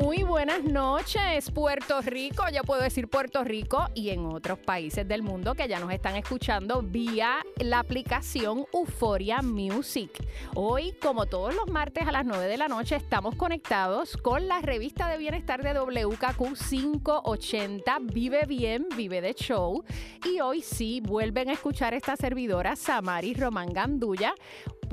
Muy buenas noches, Puerto Rico. Ya puedo decir Puerto Rico y en otros países del mundo que ya nos están escuchando vía la aplicación Euforia Music. Hoy, como todos los martes a las 9 de la noche, estamos conectados con la revista de bienestar de WKQ 580 Vive Bien, Vive de Show. Y hoy sí vuelven a escuchar esta servidora, Samari Román Gandulla,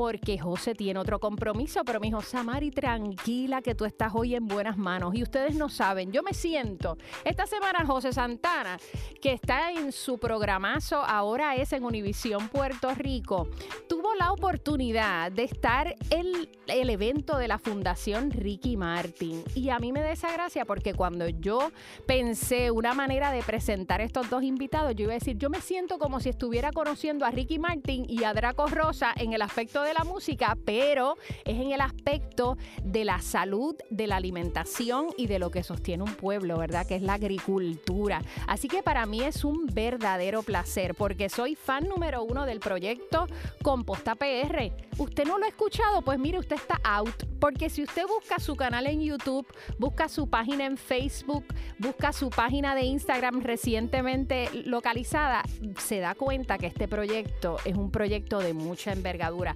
porque José tiene otro compromiso, pero mi hijo Samari, tranquila que tú estás hoy en buenas manos. Y ustedes no saben, yo me siento, esta semana José Santana, que está en su programazo, ahora es en Univisión Puerto Rico, tuvo la oportunidad de estar en el evento de la Fundación Ricky Martin. Y a mí me desagracia porque cuando yo pensé una manera de presentar estos dos invitados, yo iba a decir, yo me siento como si estuviera conociendo a Ricky Martin y a Draco Rosa en el aspecto de la música, pero es en el aspecto de la salud, de la alimentación y de lo que sostiene un pueblo, ¿verdad? Que es la agricultura. Así que para mí es un verdadero placer porque soy fan número uno del proyecto Composta PR. ¿Usted no lo ha escuchado? Pues mire, usted está out. Porque si usted busca su canal en YouTube, busca su página en Facebook, busca su página de Instagram recientemente localizada, se da cuenta que este proyecto es un proyecto de mucha envergadura.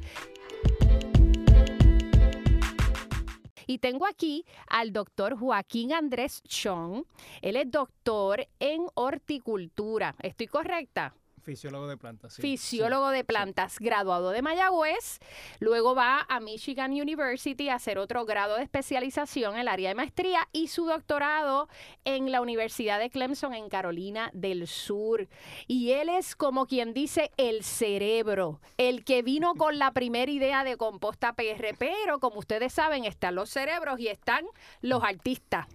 Y tengo aquí al doctor Joaquín Andrés Chong. Él es doctor en horticultura. ¿Estoy correcta? Fisiólogo de plantas, sí. Fisiólogo de plantas, graduado de Mayagüez, luego va a Michigan University a hacer otro grado de especialización en el área de maestría y su doctorado en la Universidad de Clemson en Carolina del Sur. Y él es como quien dice el cerebro, el que vino con la primera idea de composta PR, pero como ustedes saben, están los cerebros y están los artistas.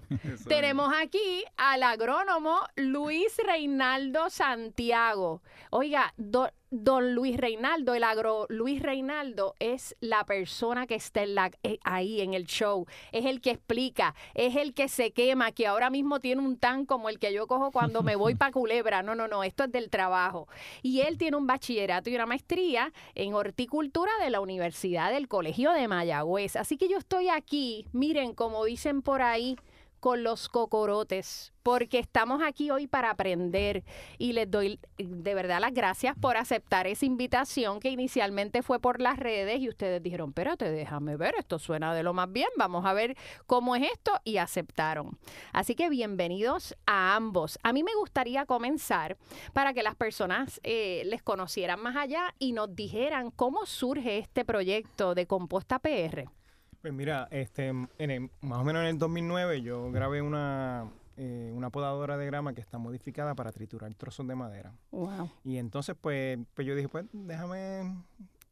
Tenemos aquí al agrónomo Luis Reinaldo Santiago. Oiga, don Luis Reinaldo, el agro Luis Reinaldo es la persona que está en la, eh, ahí en el show, es el que explica, es el que se quema, que ahora mismo tiene un tan como el que yo cojo cuando me voy para Culebra. No, no, no, esto es del trabajo. Y él tiene un bachillerato y una maestría en horticultura de la Universidad del Colegio de Mayagüez. Así que yo estoy aquí, miren, como dicen por ahí, con los cocorotes, porque estamos aquí hoy para aprender y les doy de verdad las gracias por aceptar esa invitación que inicialmente fue por las redes y ustedes dijeron, espérate, déjame ver, esto suena de lo más bien, vamos a ver cómo es esto y aceptaron. Así que bienvenidos a ambos. A mí me gustaría comenzar para que las personas eh, les conocieran más allá y nos dijeran cómo surge este proyecto de Composta PR. Pues mira, este, en más o menos en el 2009 yo grabé una, eh, una podadora de grama que está modificada para triturar trozos de madera. Wow. Y entonces, pues, pues yo dije, pues déjame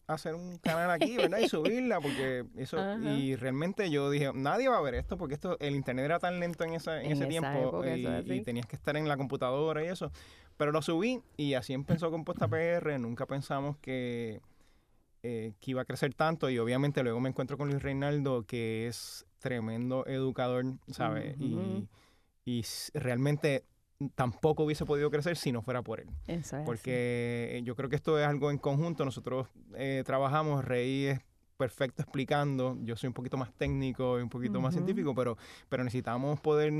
hacer un canal aquí, ¿verdad? Y subirla, porque eso, y realmente yo dije, nadie va a ver esto, porque esto, el internet era tan lento en, esa, en, ese tiempo y, y, tenías que estar en la computadora y eso. Pero lo subí y así empezó Composta PR, nunca pensamos que eh, que iba a crecer tanto y obviamente luego me encuentro con Luis Reinaldo que es tremendo educador, ¿sabes? y, y, realmente tampoco hubiese podido crecer si no fuera por él. Porque yo creo que esto es algo en conjunto, nosotros eh, trabajamos, Rey es perfecto explicando, yo soy un poquito más técnico y un poquito más científico, pero, pero necesitamos poder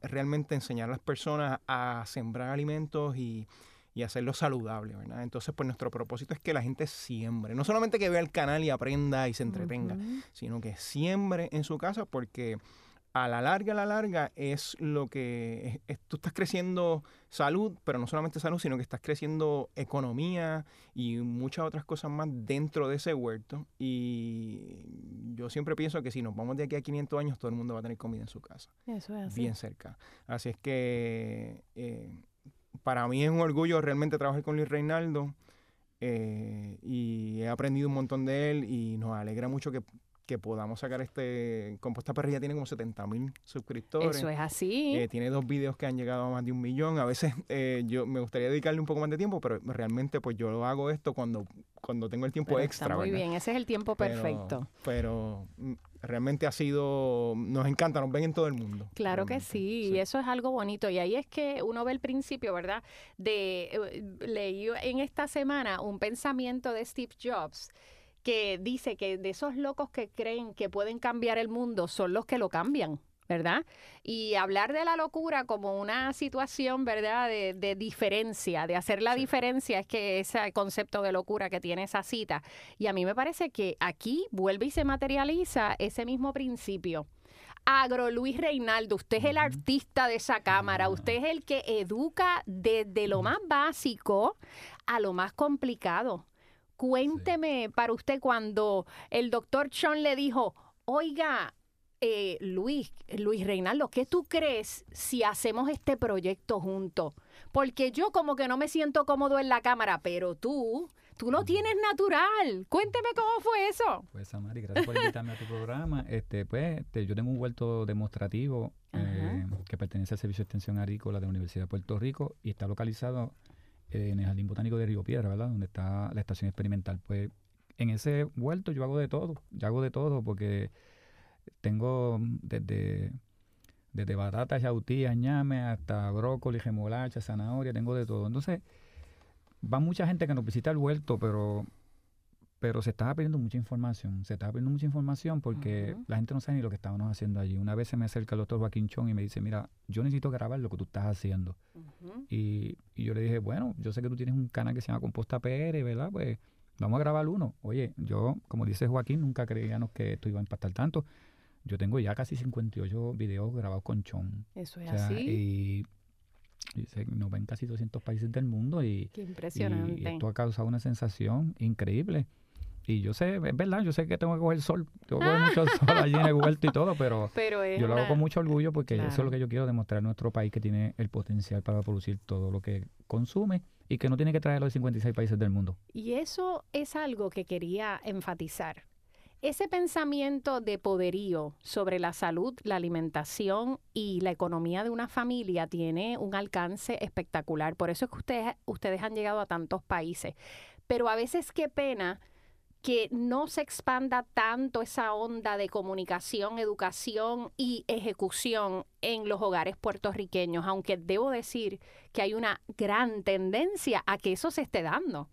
realmente enseñar a las personas a sembrar alimentos y y hacerlo saludable, ¿verdad? Entonces, pues nuestro propósito es que la gente siembre, no solamente que vea el canal y aprenda y se entretenga, sino que siembre en su casa porque a la larga, a la larga es lo que tú estás creciendo salud, pero no solamente salud, sino que estás creciendo economía y muchas otras cosas más dentro de ese huerto. Y yo siempre pienso que si nos vamos de aquí a 500 años, todo el mundo va a tener comida en su casa. Eso es así. Bien cerca. Así es que eh, para mí es un orgullo realmente trabajar con Luis Reinaldo eh, y he aprendido un montón de él y nos alegra mucho que, podamos sacar este... Composta Perrilla tiene como 70 mil suscriptores. Eso es así. Eh, tiene dos videos que han llegado a más de un millón. A veces eh, yo me gustaría dedicarle un poco más de tiempo, pero realmente pues yo lo hago esto cuando, cuando tengo el tiempo extra. muy bien, ese es el tiempo perfecto. pero realmente ha sido, nos encanta, nos ven en todo el mundo. Claro que sí, y eso es algo bonito. Y ahí es que uno ve el principio, ¿verdad? De, eh, leí en esta semana un pensamiento de Steve Jobs que dice que de esos locos que creen que pueden cambiar el mundo son los que lo cambian. ¿Verdad? Y hablar de la locura como una situación, ¿verdad? De, diferencia, de hacer la diferencia, es que ese concepto de locura que tiene esa cita. Y a mí me parece que aquí vuelve y se materializa ese mismo principio. Agro Luis Reinaldo, usted es el artista de esa cámara, usted es el que educa desde lo más básico a lo más complicado. Cuénteme para usted cuando el doctor Sean le dijo, oiga, eh, Luis, Luis Reinaldo, ¿qué tú crees si hacemos este proyecto juntos? Porque yo como que no me siento cómodo en la cámara, pero tú, tú lo tienes natural. Cuénteme cómo fue eso. Pues Samari, gracias por invitarme a tu programa. Este, pues, este, yo tengo un vuelto demostrativo eh, que pertenece al Servicio de Extensión Agrícola de la Universidad de Puerto Rico y está localizado en el Jardín Botánico de Río Piedra, ¿verdad? Donde está la estación experimental. Pues en ese vuelto yo hago de todo, yo hago de todo porque tengo desde, desde batatas, yautías, ñame, hasta brócoli, remolacha, zanahoria, tengo de todo. Entonces, va mucha gente que nos visita el huerto, pero pero se estaba pidiendo mucha información, se estaba pidiendo mucha información porque la gente no sabe ni lo que estábamos haciendo allí. Una vez se me acerca el doctor Joaquín Chong y me dice, mira, yo necesito grabar lo que tú estás haciendo. y, y, yo le dije, bueno, yo sé que tú tienes un canal que se llama Composta PR, ¿verdad? Pues vamos a grabar uno. Oye, yo, como dice Joaquín, nunca creíamos que esto iba a impactar tanto. Yo tengo ya casi 58 videos grabados con Chon. Eso es así. Y, se, nos ven casi 200 países del mundo y, Qué impresionante. y esto ha causado una sensación increíble. Y yo sé, es verdad, yo sé que tengo que coger sol, que coger mucho sol allí en el huerto y todo, pero, yo lo hago con mucho orgullo porque eso es lo que yo quiero demostrar a nuestro país que tiene el potencial para producir todo lo que consume y que no tiene que traerlo de 56 países del mundo. Y eso es algo que quería enfatizar ese pensamiento de poderío sobre la salud, la alimentación y la economía de una familia tiene un alcance espectacular. Por eso es que ustedes, han llegado a tantos países. Pero a veces qué pena que no se expanda tanto esa onda de comunicación, educación y ejecución en los hogares puertorriqueños, aunque debo decir que hay una gran tendencia a que eso se esté dando.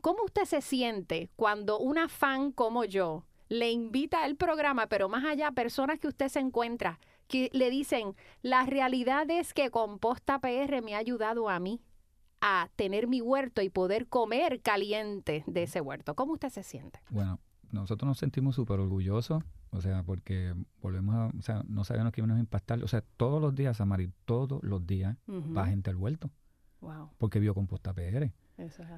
¿Cómo usted se siente cuando una fan como yo, le invita al programa, pero más allá, personas que usted se encuentra, que le dicen, la realidad es que Composta PR me ha ayudado a mí a tener mi huerto y poder comer caliente de ese huerto. ¿Cómo usted se siente? Bueno, nosotros nos sentimos súper orgullosos, o sea, porque volvemos a, o sea, no sabemos que íbamos a impactar, o sea, todos los días, Samari, todos los días va gente al huerto. Wow. Porque vio Composta PR.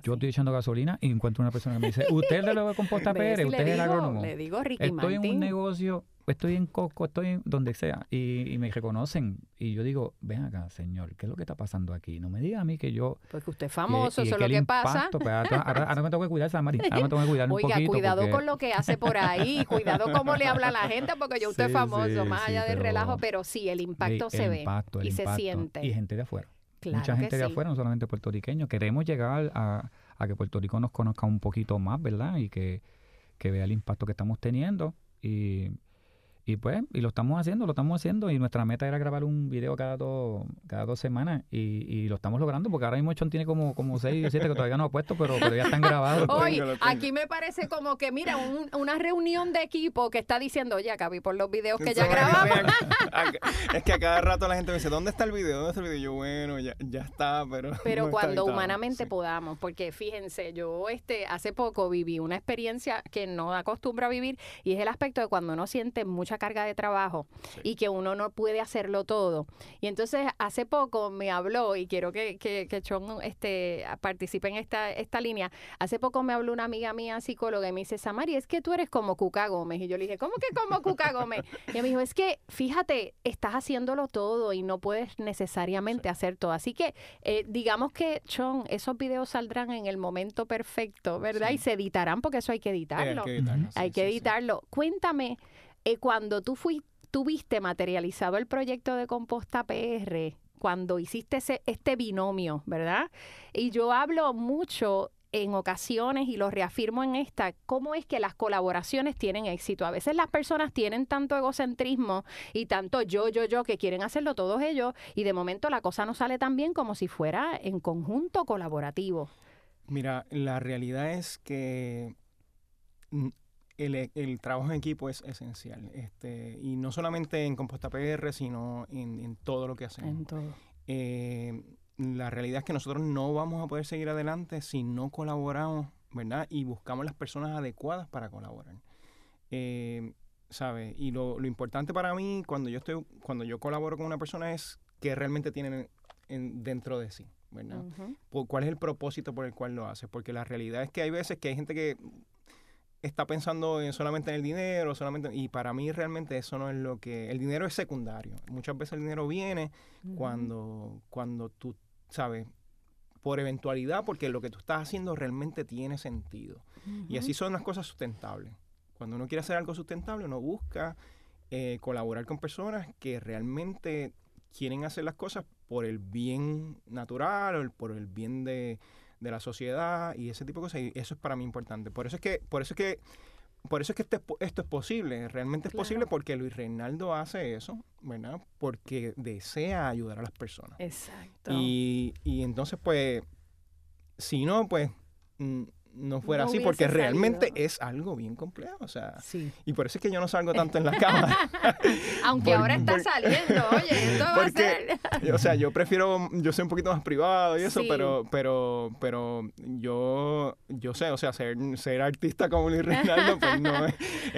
Yo estoy echando gasolina y encuentro una persona que me dice, ¿usted le lo composta PR? ¿Usted es el agrónomo? Le digo Ricky Estoy en un negocio, estoy en Costco, estoy en donde sea y, me reconocen. Y yo digo, ven acá, señor, ¿qué es lo que está pasando aquí? No me diga a mí que yo... Porque usted es famoso, eso es lo que pasa. Pues, ahora, me tengo que cuidar, Samari. Ahora me tengo que cuidar un Oiga, cuidado con lo que hace por ahí, cuidado cómo le habla a la gente, porque yo usted es famoso, más allá del relajo, pero sí, el impacto se ve y se siente. Y gente de afuera. Mucha gente de afuera, no solamente puertorriqueños. Queremos llegar a a que Puerto Rico nos conozca un poquito más, ¿verdad? Y que, que vea el impacto que estamos teniendo. Y y pues, y lo estamos haciendo, lo estamos haciendo. Y nuestra meta era grabar un video cada dos, cada dos semanas. Y, y lo estamos logrando porque ahora mismo Chon tiene como, como seis o siete que todavía no ha puesto, pero, pero ya están grabados. Oye, aquí me parece como que, mira, una reunión de equipo que está diciendo, oye, vi por los videos que ya grabamos. es que a cada rato la gente me dice, ¿dónde está el video? ¿Dónde está el video? Yo, bueno, ya, ya está, pero. Pero cuando humanamente podamos, porque fíjense, yo este hace poco viví una experiencia que no acostumbro a vivir y es el aspecto de cuando uno siente mucha carga de trabajo y que uno no puede hacerlo todo. Y entonces hace poco me habló, y quiero que, que, que Chon este, participe en esta, esta línea, hace poco me habló una amiga mía psicóloga y me dice, Samari, es que tú eres como Cuca Gómez. Y yo le dije, ¿cómo que como Cuca Gómez? Y me dijo, es que fíjate, estás haciéndolo todo y no puedes necesariamente hacer todo. Así que eh, digamos que, Chon, esos videos saldrán en el momento perfecto, ¿verdad? Y se editarán porque eso hay que editarlo. hay que editarlo. hay que editarlo. Cuéntame, eh, cuando tú fuiste, tuviste materializado el proyecto de composta PR, cuando hiciste ese, este binomio, ¿verdad? Y yo hablo mucho en ocasiones y lo reafirmo en esta, cómo es que las colaboraciones tienen éxito. A veces las personas tienen tanto egocentrismo y tanto yo, yo, yo, que quieren hacerlo todos ellos y de momento la cosa no sale tan bien como si fuera en conjunto colaborativo. Mira, la realidad es que el, trabajo en equipo es esencial. Este, y no solamente en Composta PR, sino en, todo lo que hacemos. En todo. Eh, la realidad es que nosotros no vamos a poder seguir adelante si no colaboramos, ¿verdad? Y buscamos las personas adecuadas para colaborar. Eh, ¿Sabes? Y lo, importante para mí cuando yo estoy, cuando yo colaboro con una persona es que realmente tienen dentro de sí, ¿verdad? ¿Cuál es el propósito por el cual lo hace? Porque la realidad es que hay veces que hay gente que está pensando en solamente en el dinero, solamente y para mí realmente eso no es lo que el dinero es secundario. Muchas veces el dinero viene cuando cuando tú sabes por eventualidad porque lo que tú estás haciendo realmente tiene sentido. Y así son las cosas sustentables. Cuando uno quiere hacer algo sustentable, uno busca eh, colaborar con personas que realmente quieren hacer las cosas por el bien natural o por el bien de, de la sociedad y ese tipo de cosas. Y eso es para mí importante. Por eso es que, por eso es que, por eso es que este, esto es posible. Realmente es posible porque Luis Reinaldo hace eso, ¿verdad? Porque desea ayudar a las personas. Exacto. Y, y entonces, pues, si no, pues mm, no fuera así, porque realmente es algo bien complejo, o sea, y por eso es que yo no salgo tanto en la cama. Aunque ahora está saliendo, oye, esto va a ser... o sea, yo prefiero, yo soy un poquito más privado y eso, pero, pero, pero yo, yo sé, o sea, ser, ser artista como Luis Reinaldo, pues no es,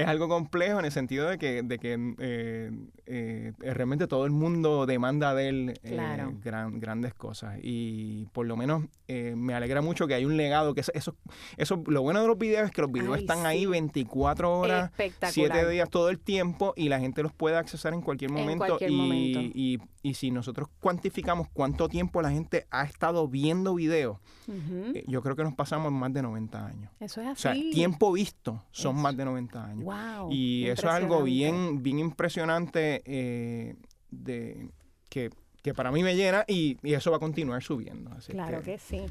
algo complejo en el sentido de que, de que eh, eh, realmente todo el mundo demanda de él eh, gran, grandes cosas. Y por lo menos me alegra mucho que hay un legado que eso eso, lo bueno de los videos es que los videos están ahí 24 horas, 7 días todo el tiempo y la gente los puede accesar en cualquier momento. y, Y, si nosotros cuantificamos cuánto tiempo la gente ha estado viendo videos, eh, yo creo que nos pasamos más de 90 años. Eso es así. O sea, tiempo visto son más de 90 años. y eso es algo bien, bien impresionante eh, de que que para mí me llena y, eso va a continuar subiendo. claro que, sí.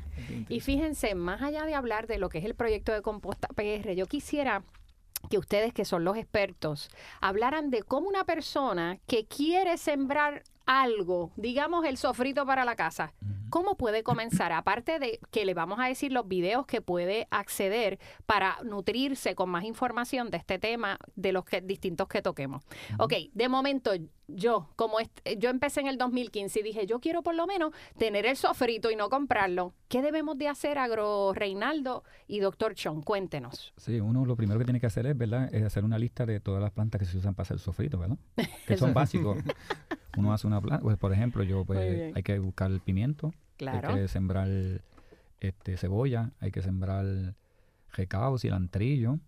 Y fíjense, más allá de hablar de lo que es el proyecto de Composta PR, yo quisiera que ustedes que son los expertos hablaran de cómo una persona que quiere sembrar algo, digamos el sofrito para la casa, ¿cómo puede comenzar? Aparte de que le vamos a decir los videos que puede acceder para nutrirse con más información de este tema, de los que, distintos que toquemos. Ok, de momento yo, como yo empecé en el 2015 y dije, yo quiero por lo menos tener el sofrito y no comprarlo. ¿Qué debemos de hacer, Agro Reinaldo y Doctor Chon? Cuéntenos. Sí, uno lo primero que tiene que hacer es, ¿verdad? Es hacer una lista de todas las plantas que se usan para hacer sofrito, ¿verdad? Que son básicos. Uno hace una planta, pues por ejemplo, yo pues hay que buscar el pimiento, claro. hay que sembrar este cebolla, hay que sembrar recao, cilantrillo,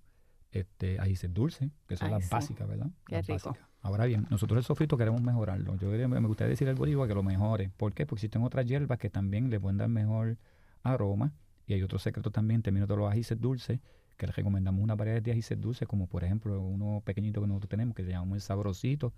este, ahí se dulce, que son las básicas, ¿verdad? Qué rico. Ahora bien, nosotros el sofrito queremos mejorarlo. Yo me gustaría decir al boricua que lo mejore. ¿Por qué? Porque existen otras hierbas que también le pueden dar mejor aroma. Y hay otro secreto también en términos de los ajíes dulces, que les recomendamos una variedad de ajíes dulces, como por ejemplo uno pequeñito que nosotros tenemos, que se llama el sabrosito,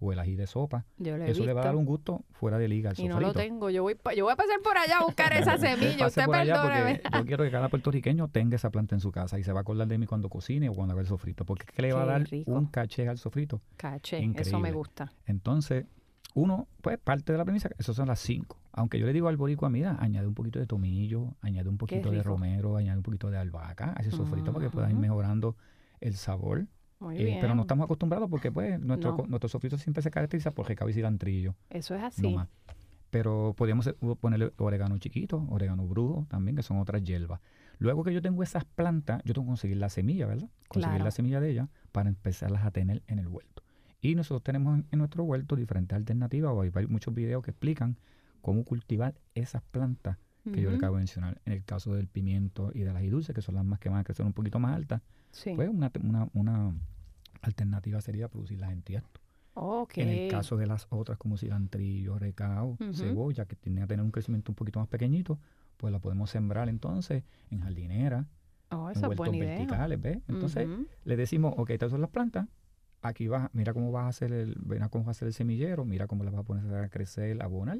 o el ají de sopa. Eso le va a dar un gusto fuera de liga al Y no lo tengo. Yo voy, yo voy a pasar por allá a buscar esa semilla. Usted perdóneme. Yo quiero que cada puertorriqueño tenga esa planta en su casa y se va a acordar de mí cuando cocine o cuando haga el sofrito. Porque es que le va a dar un caché al sofrito. Caché, eso me gusta. Entonces, uno, pues parte de la premisa, esos son las cinco. Aunque yo le digo al boricua, mira, añade un poquito de tomillo, añade un poquito de romero, añade un poquito de albahaca a ese sofrito para que puedas ir mejorando el sabor eh, pero no estamos acostumbrados porque pues nuestro, nuestro sofrito siempre se caracteriza por recado y cilantrillo. Eso es así. Pero podríamos ponerle orégano chiquito, orégano brujo también, que son otras hierbas. Luego que yo tengo esas plantas, yo tengo que conseguir la semilla, ¿verdad? Conseguir la semilla de ellas para empezarlas a tener en el huerto. Y nosotros tenemos en, nuestro huerto diferentes alternativas, o hay, muchos videos que explican cómo cultivar esas plantas que yo le acabo de mencionar. En el caso del pimiento y de las dulces, que son las más que van a crecer un poquito más altas, pues una, una, una, alternativa sería producirlas en tiesto. En el caso de las otras como cilantrillo, recao, cebolla, que tiene que tener un crecimiento un poquito más pequeño, pues la podemos sembrar entonces en jardinera, oh, en huertos verticales, ¿ves? Entonces le decimos, ok, estas son las plantas, aquí vas, mira cómo vas a hacer el, mira cómo va a hacer el semillero, mira cómo las vas a poner a crecer, abonar,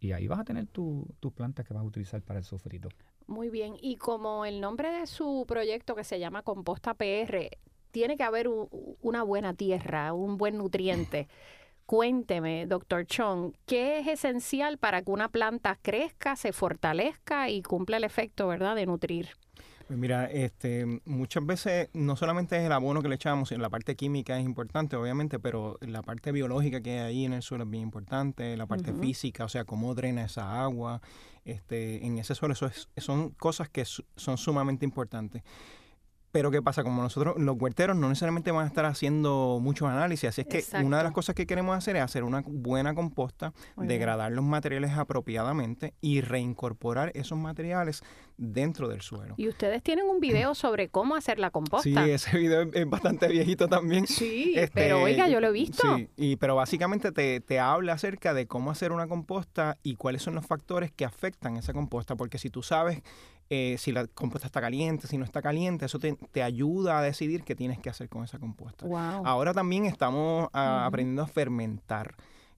y ahí vas a tener tus plantas que vas a utilizar para el sofrito. Muy bien, y como el nombre de su proyecto que se llama Composta PR, tiene que haber una buena tierra, un buen nutriente. Cuénteme, doctor Chong, ¿qué es esencial para que una planta crezca, se fortalezca y cumpla el efecto, ¿verdad?, de nutrir. Pues mira, este, muchas veces no solamente es el abono que le echamos, la parte química es importante, obviamente, pero la parte biológica que hay ahí en el suelo es bien importante, la parte física, o sea, cómo drena esa agua este, en ese suelo, eso son cosas que son sumamente importantes. Pero ¿qué pasa? Como nosotros, los huerteros no necesariamente van a estar haciendo muchos análisis, así es que una de las cosas que queremos hacer es hacer una buena composta, degradar los materiales apropiadamente y reincorporar esos materiales dentro del suelo. Y ustedes tienen un video sobre cómo hacer la composta. Sí, ese video es, bastante viejito también. Sí, este, pero oiga, yo lo he visto. Sí, y, pero básicamente te, te habla acerca de cómo hacer una composta y cuáles son los factores que afectan esa composta, porque si tú sabes eh, si la compuesta está caliente, si no está caliente, eso te, ayuda a decidir qué tienes que hacer con esa compuesta. Ahora también estamos ah, aprendiendo a fermentar.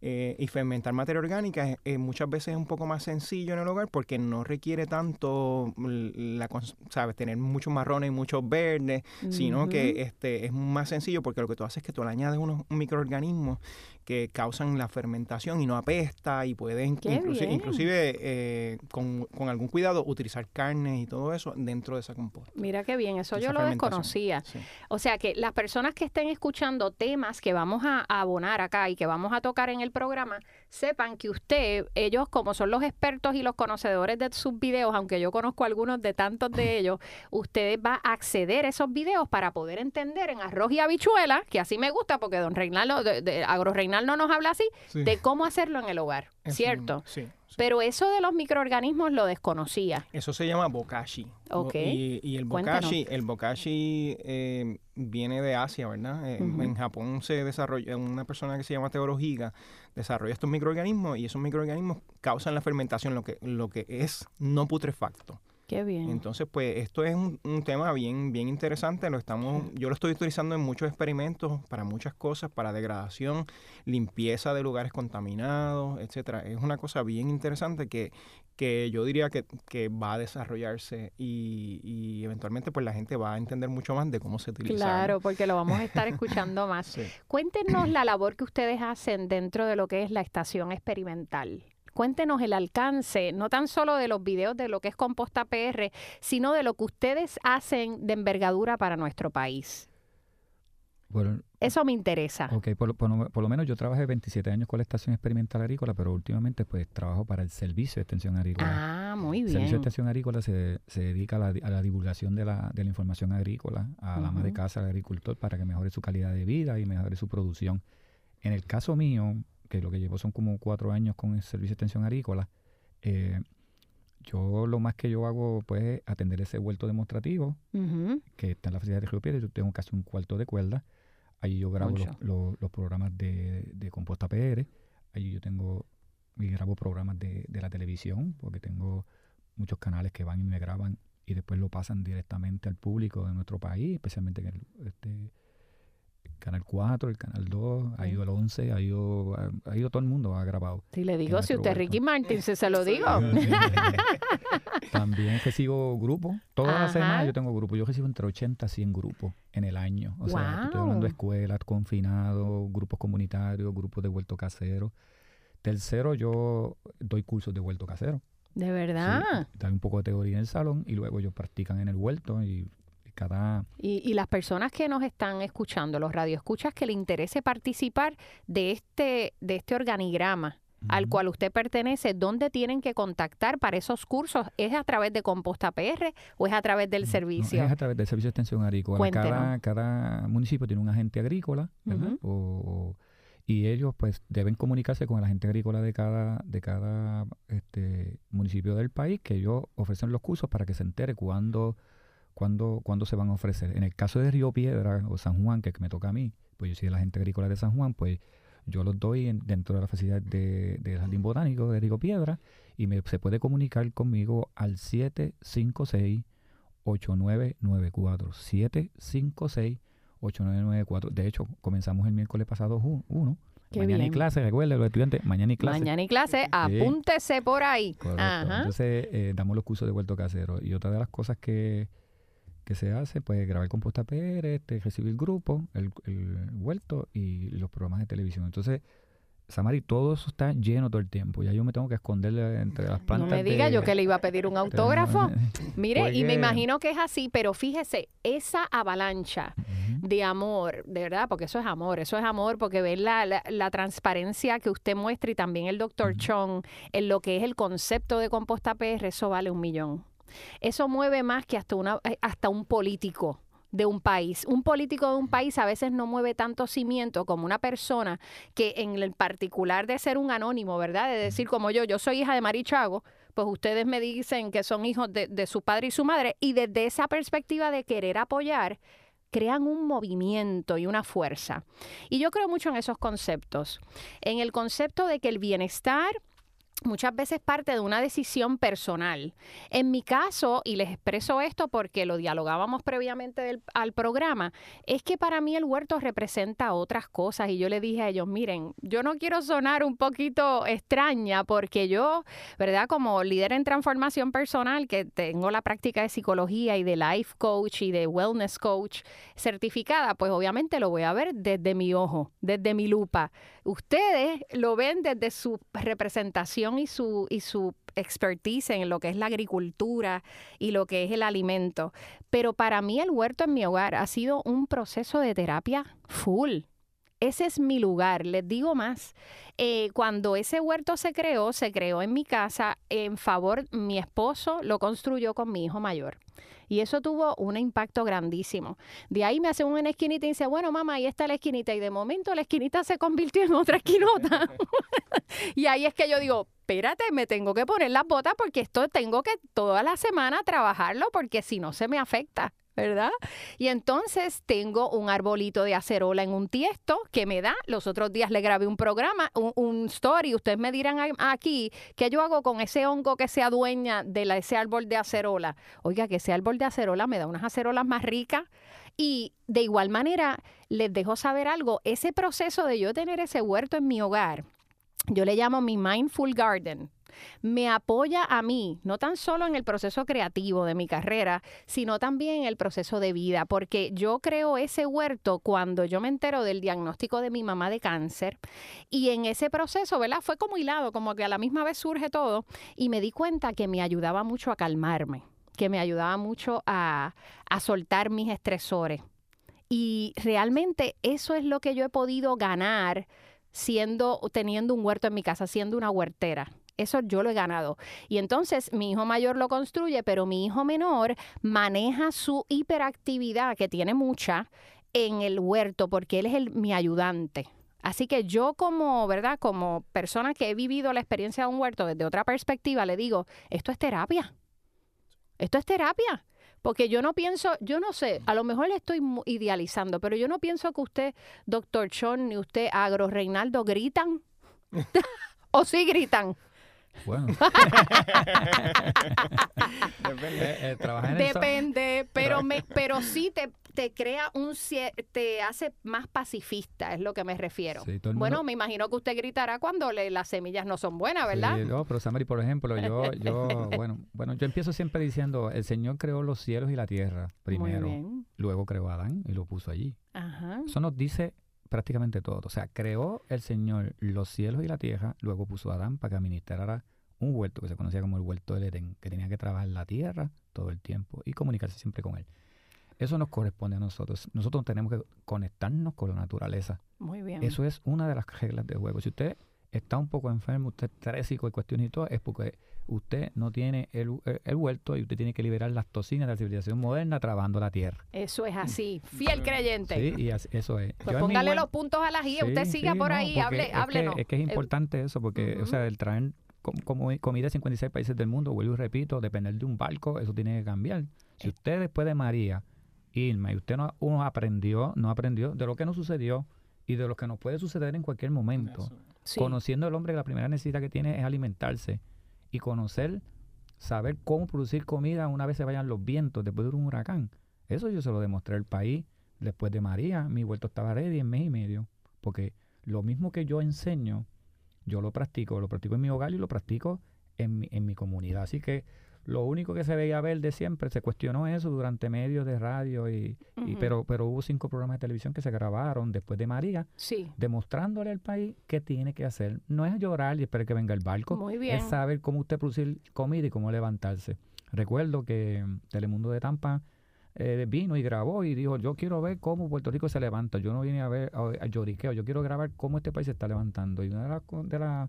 Eh, y fermentar materia orgánica muchas veces es un poco más sencillo en el hogar porque no requiere tanto la, sabes tener muchos marrones y muchos verdes sino que este es más sencillo porque lo que tú haces es que tú le añades unos microorganismos que causan la fermentación y no apesta y pueden inclusive, eh, con, algún cuidado utilizar carne y todo eso dentro de esa composta. Mira qué bien, eso yo lo desconocía. O sea que las personas que estén escuchando temas que vamos a abonar acá y que vamos a tocar en el programa, sepan que usted, ellos como son los expertos y los conocedores de sus videos, aunque yo conozco algunos de tantos de ellos, usted va a acceder a esos videos para poder entender en arroz y habichuela, que así me gusta porque don Reinaldo, de, de Agro Reinaldo no nos habla así, de cómo hacerlo en el hogar, ¿cierto? sí. Pero eso de los microorganismos lo desconocía. Eso se llama bokashi. Y, el bokashi, el bokashi eh, viene de Asia, ¿verdad? Eh, en Japón se desarrolla, una persona que se llama Teorohiga desarrolla estos microorganismos y esos microorganismos causan la fermentación, lo que, lo que es no putrefacto. Qué bien. Entonces, pues esto es un, tema bien, bien interesante. Lo estamos, yo lo estoy utilizando en muchos experimentos para muchas cosas, para degradación, limpieza de lugares contaminados, etcétera. Es una cosa bien interesante que, que yo diría que, va a desarrollarse y, eventualmente pues la gente va a entender mucho más de cómo se utiliza. Claro, porque lo vamos a estar escuchando más. Cuéntenos la labor que ustedes hacen dentro de lo que es la estación experimental cuéntenos el alcance, no tan solo de los videos de lo que es Composta PR, sino de lo que ustedes hacen de envergadura para nuestro país. Eso me interesa. Ok, por, lo menos yo trabajé 27 años con la Estación Experimental Agrícola, pero últimamente pues trabajo para el Servicio de Extensión Agrícola. Ah, muy bien. El Servicio de Extensión Agrícola se, dedica a la, divulgación de la, de la, información agrícola a la ama de casa, al agricultor, para que mejore su calidad de vida y mejore su producción. En el caso mío, que lo que llevo son como cuatro años con el servicio de extensión agrícola, eh, yo lo más que yo hago pues es atender ese vuelto demostrativo que está en la facilidad de Río Piedra. Yo tengo casi un cuarto de cuerda. Ahí yo grabo los, programas de, de, composta PR. Ahí yo tengo y grabo programas de, de, la televisión porque tengo muchos canales que van y me graban y después lo pasan directamente al público de nuestro país, especialmente en el, este, Canal 4, el Canal 2, ha ido el 11, ha ido, ha, ido todo el mundo, ha grabado. Si le digo, si usted es Ricky Martin, se, se lo digo. También recibo grupos. Todas las semanas yo tengo grupos. Yo recibo entre 80 a 100 grupos en el año. O sea, estoy hablando de escuelas, confinados, grupos comunitarios, grupos de vuelto casero. Tercero, yo doy cursos de vuelto casero. ¿De verdad? Sí, un poco de teoría en el salón y luego ellos practican en el vuelto y y, las personas que nos están escuchando, los radioescuchas, que le interese participar de este, de este organigrama al cual usted pertenece, ¿dónde tienen que contactar para esos cursos? ¿Es a través de Composta PR o es a través del servicio? es a través del servicio de extensión agrícola. Cada, cada, municipio tiene un agente agrícola, ¿verdad? y ellos pues deben comunicarse con el agente agrícola de cada, de cada este, municipio del país, que ellos ofrecen los cursos para que se entere cuándo ¿cuándo, se van a ofrecer? En el caso de Río Piedra o San Juan, que me toca a mí, pues yo soy la gente agrícola de San Juan, pues yo los doy dentro de la facilidad de, del Jardín Botánico de Río Piedra y me, se puede comunicar conmigo al 756 8994 756 8994 De hecho, comenzamos el miércoles pasado uno. mañana y clase, recuerden los estudiantes, mañana y clase. Mañana y clase, apúntese por ahí. Entonces, eh, damos los cursos de vuelto casero. Y otra de las cosas que, que se hace, pues grabar composta PR, este, recibir grupo, el, el vuelto y los programas de televisión. Entonces, Samari, todo eso está lleno todo el tiempo. Ya yo me tengo que esconder entre las plantas. No me diga yo que le iba a pedir un autógrafo. Mire, y me imagino que es así, pero fíjese, esa avalancha de amor, de verdad, porque eso es amor, eso es amor, porque ver la, la, transparencia que usted muestra y también el doctor Chong en lo que es el concepto de composta PR, eso vale un millón. Eso mueve más que hasta, una, eh, hasta un político de un país. Un político de un país a veces no mueve tanto cimiento como una persona que en el particular de ser un anónimo, ¿verdad? De decir como yo, yo soy hija de Marichago, pues ustedes me dicen que son hijos de, de su padre y su madre y desde esa perspectiva de querer apoyar, crean un movimiento y una fuerza. Y yo creo mucho en esos conceptos, en el concepto de que el bienestar muchas veces parte de una decisión personal. En mi caso, y les expreso esto porque lo dialogábamos previamente al programa, es que para mí el huerto representa otras cosas y yo le dije a ellos, miren, yo no quiero sonar un poquito extraña porque yo, ¿verdad? Como líder en transformación personal, que tengo la práctica de psicología y de life coach y de wellness coach certificada, pues obviamente lo voy a ver desde mi ojo, desde mi lupa. Ustedes lo ven desde su representación y su, y su expertise en lo que es la agricultura y lo que es el alimento. Pero para mí el huerto en mi hogar ha sido un proceso de terapia full. Ese es mi lugar. Les digo más, eh, cuando ese huerto se creó, se creó en mi casa en favor, mi esposo lo construyó con mi hijo mayor. Y eso tuvo un impacto grandísimo. De ahí me hace una esquinita y dice, bueno, mamá, ahí está la esquinita. Y de momento la esquinita se convirtió en otra esquinota. y ahí es que yo digo, espérate, me tengo que poner las botas porque esto tengo que toda la semana trabajarlo porque si no se me afecta. ¿Verdad? Y entonces tengo un arbolito de acerola en un tiesto que me da. Los otros días le grabé un programa, un, story. Ustedes me dirán aquí qué yo hago con ese hongo que se adueña de ese árbol de acerola. Oiga, que ese árbol de acerola me da unas acerolas más ricas. Y de igual manera, les dejo saber algo. Ese proceso de yo tener ese huerto en mi hogar, yo le llamo mi Mindful Garden me apoya a mí, no tan solo en el proceso creativo de mi carrera, sino también en el proceso de vida, porque yo creo ese huerto cuando yo me entero del diagnóstico de mi mamá de cáncer y en ese proceso, ¿verdad? Fue como hilado, como que a la misma vez surge todo y me di cuenta que me ayudaba mucho a calmarme, que me ayudaba mucho a, a soltar mis estresores. Y realmente eso es lo que yo he podido ganar siendo, teniendo un huerto en mi casa, siendo una huertera. Eso yo lo he ganado. Y entonces mi hijo mayor lo construye, pero mi hijo menor maneja su hiperactividad, que tiene mucha, en el huerto, porque él es el, mi ayudante. Así que yo como, ¿verdad? Como persona que he vivido la experiencia de un huerto desde otra perspectiva, le digo, esto es terapia. Esto es terapia. Porque yo no pienso, yo no sé, a lo mejor le estoy idealizando, pero yo no pienso que usted, doctor Chon, ni usted, Agro Reinaldo, gritan. ¿O sí gritan? Bueno. Depende. Eh, eh, Depende, pero me, pero sí te, te crea un te hace más pacifista, es lo que me refiero. bueno, me imagino que usted gritará cuando le, las semillas no son buenas, ¿verdad? Sí, no, pero Samari, por ejemplo, yo, yo, bueno, bueno, yo empiezo siempre diciendo, el Señor creó los cielos y la tierra primero, luego creó a Adán y lo puso allí. Ajá. Eso nos dice prácticamente todo. O sea, creó el Señor los cielos y la tierra, luego puso a Adán para que administrara un huerto que se conocía como el huerto del Edén, que tenía que trabajar la tierra todo el tiempo y comunicarse siempre con él. Eso nos corresponde a nosotros. Nosotros tenemos que conectarnos con la naturaleza. Muy bien. Eso es una de las reglas del juego. Si usted está un poco enfermo, usted es trésico y cuestiones y todo, es porque usted no tiene el, el, huerto y usted tiene que liberar las toxinas de la civilización moderna trabajando la tierra. Eso es así, fiel creyente. Sí, y eso es. Pues póngale los puntos a la guía, usted siga por ahí, hable, es háblenos. Que, es que es importante eso, porque, o sea, el traer como, comida de 56 países del mundo, vuelvo y repito, depender de un barco, eso tiene que cambiar. Si usted después de María, Irma, y usted no uno aprendió, no aprendió de lo que nos sucedió y de lo que nos puede suceder en cualquier momento, conociendo al hombre que la primera necesidad que tiene es alimentarse y conocer, saber cómo producir comida una vez se vayan los vientos después de un huracán. Eso yo se lo demostré al país después de María. Mi vuelto estaba ready en mes y medio. Porque lo mismo que yo enseño, yo lo practico. Lo practico en mi hogar y lo practico en mi, en mi comunidad. Así que lo único que se veía verde siempre, se cuestionó eso durante medios de radio, y, pero, pero hubo cinco programas de televisión que se grabaron después de María, demostrándole al país qué tiene que hacer. No es llorar y esperar que venga el barco, es saber cómo usted producir comida y cómo levantarse. Recuerdo que Telemundo de Tampa eh, vino y grabó y dijo, yo quiero ver cómo Puerto Rico se levanta, yo no vine a ver a, lloriqueo, yo quiero grabar cómo este país se está levantando. Y una de las, de,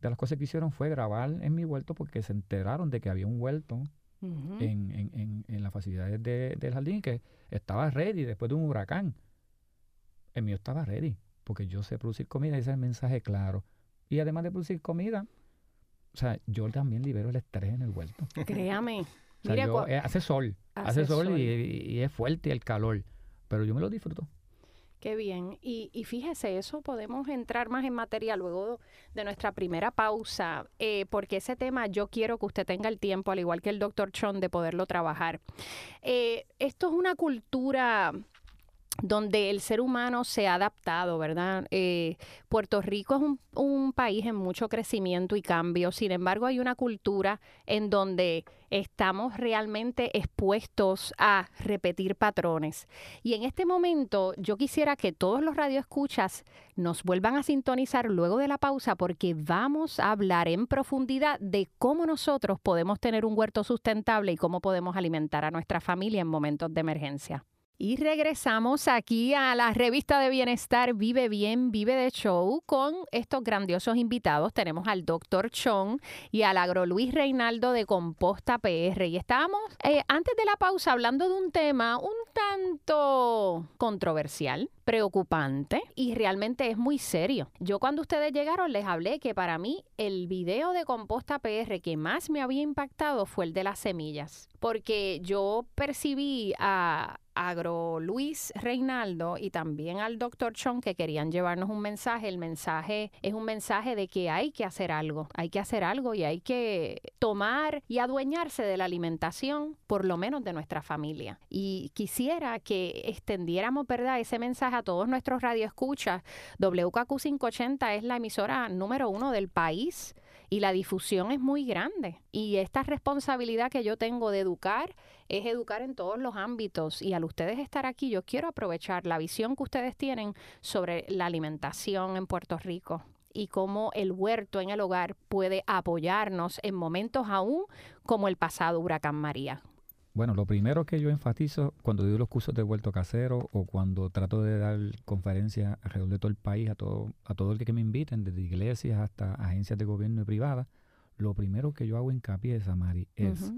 de las cosas que hicieron fue grabar en mi huerto porque se enteraron de que había un huerto en, en, en, las facilidades del jardín que estaba ready después de un huracán. El mío estaba ready porque yo sé producir comida y ese es el mensaje claro. Y además de producir comida, o sea, yo también libero el estrés en el huerto. Créame. Eh, hace sol, hace, sol, Y, es fuerte el calor, pero yo me lo disfruto. Qué bien. Y, y, fíjese, eso podemos entrar más en materia luego de nuestra primera pausa, eh, porque ese tema yo quiero que usted tenga el tiempo, al igual que el doctor Chon, de poderlo trabajar. Eh, esto es una cultura donde el ser humano se ha adaptado, ¿verdad? Eh, Puerto Rico es un, un, país en mucho crecimiento y cambio, sin embargo hay una cultura en donde estamos realmente expuestos a repetir patrones. Y en este momento yo quisiera que todos los radioescuchas nos vuelvan a sintonizar luego de la pausa porque vamos a hablar en profundidad de cómo nosotros podemos tener un huerto sustentable y cómo podemos alimentar a nuestra familia en momentos de emergencia. Y regresamos aquí a la revista de bienestar Vive Bien, Vive de Show con estos grandiosos invitados. Tenemos al doctor Chong y al agro Luis Reinaldo de Composta PR. Y estábamos eh, antes de la pausa hablando de un tema un tanto controversial, preocupante y realmente es muy serio. Yo cuando ustedes llegaron les hablé que para mí el video de Composta PR que más me había impactado fue el de las semillas, porque yo percibí a Agro Luis Reinaldo y también al doctor Chon que querían llevarnos un mensaje. El mensaje es un mensaje de que hay que hacer algo, hay que hacer algo y hay que tomar y adueñarse de la alimentación, por lo menos de nuestra familia. Y quisiera que extendiéramos, ¿verdad?, ese mensaje a todos nuestros radioescuchas. WKQ 580 es la emisora número uno del país y la difusión es muy grande. Y esta responsabilidad que yo tengo de educar es educar en todos los ámbitos. Y al ustedes estar aquí, yo quiero aprovechar la visión que ustedes tienen sobre la alimentación en Puerto Rico y cómo el huerto en el hogar puede apoyarnos en momentos aún como el pasado huracán María. Bueno, lo primero que yo enfatizo cuando doy los cursos de huerto casero o cuando trato de dar conferencias alrededor de todo el país a todo, a todo el que me inviten, desde iglesias hasta agencias de gobierno y privadas, lo primero que yo hago hincapié, Samari, es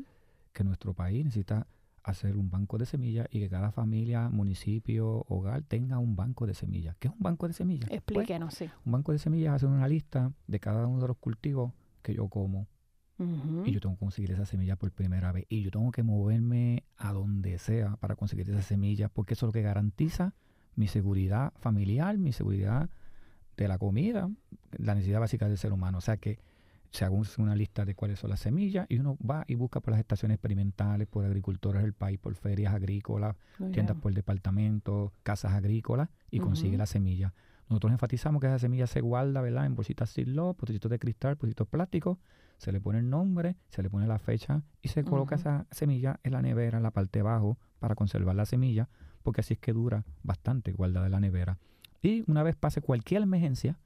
que nuestro país necesita hacer un banco de semillas y que cada familia, municipio, hogar tenga un banco de semillas. ¿Qué es un banco de semillas? Pues, Explíquenos, sí. Un banco de semillas hace una lista de cada uno de los cultivos que yo como, y yo tengo que conseguir esa semilla por primera vez. Y yo tengo que moverme a donde sea para conseguir esa semilla, porque eso es lo que garantiza mi seguridad familiar, mi seguridad de la comida, la necesidad básica del ser humano. O sea que se haga una lista de cuáles son las semillas y uno va y busca por las estaciones experimentales, por agricultores del país, por ferias agrícolas, tiendas por departamento, casas agrícolas y consigue la semilla. Nosotros enfatizamos que esa semilla se guarda ¿verdad? en bolsitas Ziploc, bolsitos de cristal, bolsitos plásticos se le pone el nombre, se le pone la fecha y se coloca esa semilla en la nevera, en la parte de abajo, para conservar la semilla, porque así es que dura bastante guardada en la nevera. Y una vez pase cualquier emergencia,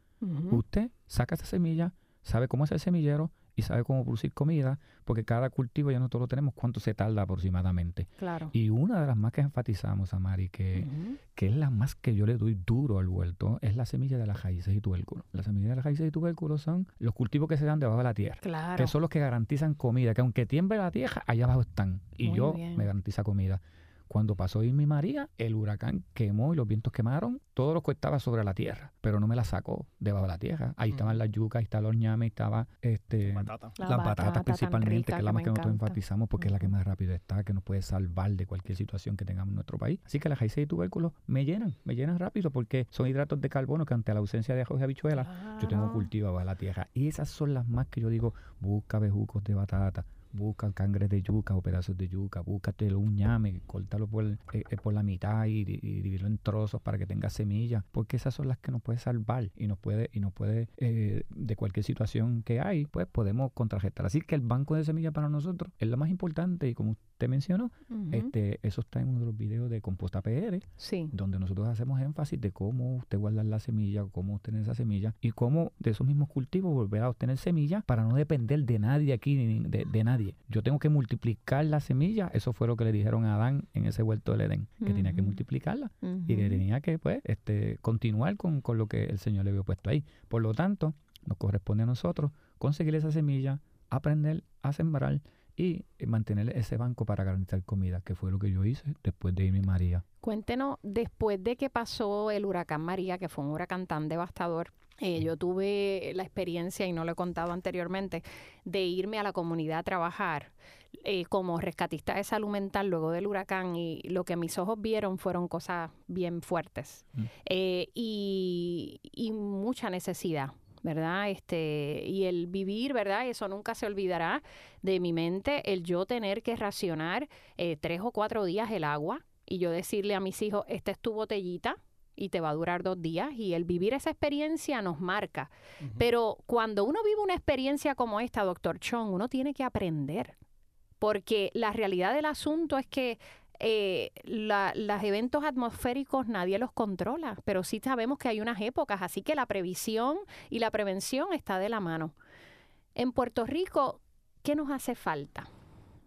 usted saca esa semilla, sabe cómo es el semillero y sabe cómo producir comida, porque cada cultivo ya nosotros lo tenemos cuánto se tarda aproximadamente. Claro. Y una de las más que enfatizamos, Amari, que, que es la más que yo le doy duro al vuelto, es la semilla de las raíces y tubérculos. Las semillas de las raíces y tubérculos son los cultivos que se dan debajo de la tierra. Claro. Que son los que garantizan comida, que aunque tiemble la tierra, allá abajo están. Y yo me garantiza comida. Cuando pasó Irma María, el huracán quemó y los vientos quemaron todo lo que estaba sobre la tierra, pero no me la sacó debajo de la tierra. Ahí estaban las yucas, ahí estaban los ñames, estaba este, batata. las batatas principalmente, que es la más que nosotros enfatizamos porque es la que más rápido está, que nos puede salvar de cualquier situación que tengamos en nuestro país. Así que las raíces y tubérculos me llenan, me llenan rápido porque son hidratos de carbono que ante la ausencia de arroz y habichuelas, yo tengo cultivo bajo la tierra. Y esas son las más que yo digo, busca bejucos de batata, busca cangres de yuca o pedazos de yuca, búscate un ñame, córtalo por, eh, eh, por la mitad y, dividirlo en trozos para que tenga semillas, porque esas son las que nos puede salvar y nos puede, y nos puede eh, de cualquier situación que hay, pues podemos contrarrestar. Así que el banco de semillas para nosotros es lo más importante y como usted mencionó, este, eso está en uno de los videos de Composta PR, donde nosotros hacemos énfasis de cómo usted guardar la semilla, cómo obtener esa semilla y cómo de esos mismos cultivos volver a obtener semillas para no depender de nadie aquí, de, de nadie. Yo tengo que multiplicar la semilla, eso fue lo que le dijeron a Adán en ese huerto del Edén, que tenía que multiplicarla. Y que tenía que pues este, continuar con, con lo que el Señor le había puesto ahí. Por lo tanto, nos corresponde a nosotros conseguir esa semilla, aprender a sembrar y mantener ese banco para garantizar comida, que fue lo que yo hice después de irme María. Cuéntenos, después de que pasó el huracán María, que fue un huracán tan devastador, eh, yo tuve la experiencia, y no lo he contado anteriormente, de irme a la comunidad a trabajar eh, como rescatista de salud mental luego del huracán y lo que mis ojos vieron fueron cosas bien fuertes mm. eh, y, y mucha necesidad ¿verdad? Este, y el vivir, ¿verdad? Eso nunca se olvidará de mi mente, el yo tener que racionar eh, tres o cuatro días el agua y yo decirle a mis hijos, esta es tu botellita, y te va a durar dos días y el vivir esa experiencia nos marca. Pero cuando uno vive una experiencia como esta, doctor Chong, uno tiene que aprender. Porque la realidad del asunto es que eh, los eventos atmosféricos nadie los controla, pero sí sabemos que hay unas épocas, así que la previsión y la prevención está de la mano. En Puerto Rico, ¿qué nos hace falta?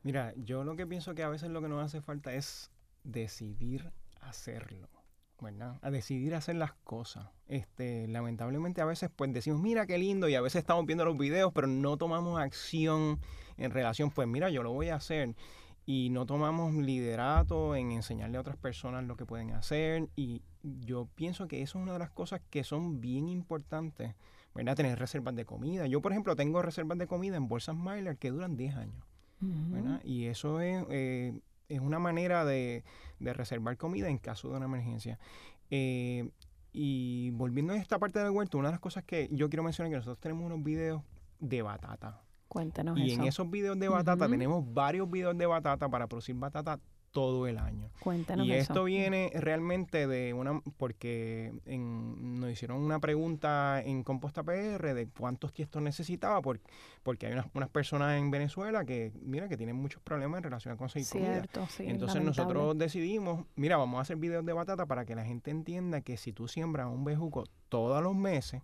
Mira, yo lo que pienso que a veces lo que nos hace falta es decidir hacerlo. ¿Verdad? A decidir hacer las cosas. Este, lamentablemente a veces pues decimos, mira qué lindo, y a veces estamos viendo los videos, pero no tomamos acción en relación, pues mira, yo lo voy a hacer y no tomamos liderato en enseñarle a otras personas lo que pueden hacer y yo pienso que eso es una de las cosas que son bien importantes, ¿verdad? Tener reservas de comida. Yo, por ejemplo, tengo reservas de comida en bolsas Myler que duran 10 años, ¿verdad? Y eso es, eh, es una manera de, reservar comida en caso de una emergencia. Eh, y volviendo a esta parte del huerto, una de las cosas que yo quiero mencionar es que nosotros tenemos unos videos de batata. Cuéntanos y en esos videos de batata tenemos varios videos de batata para producir batata todo el año. Cuéntanos y esto viene realmente de una, porque nos hicieron una pregunta en Composta PR de cuántos tiestos necesitaba, porque hay unas, personas en Venezuela que, mira, que tienen muchos problemas en relación a conseguir Cierto, comida. Entonces nosotros decidimos, mira, vamos a hacer videos de batata para que la gente entienda que si tú siembras un bejuco todos los meses,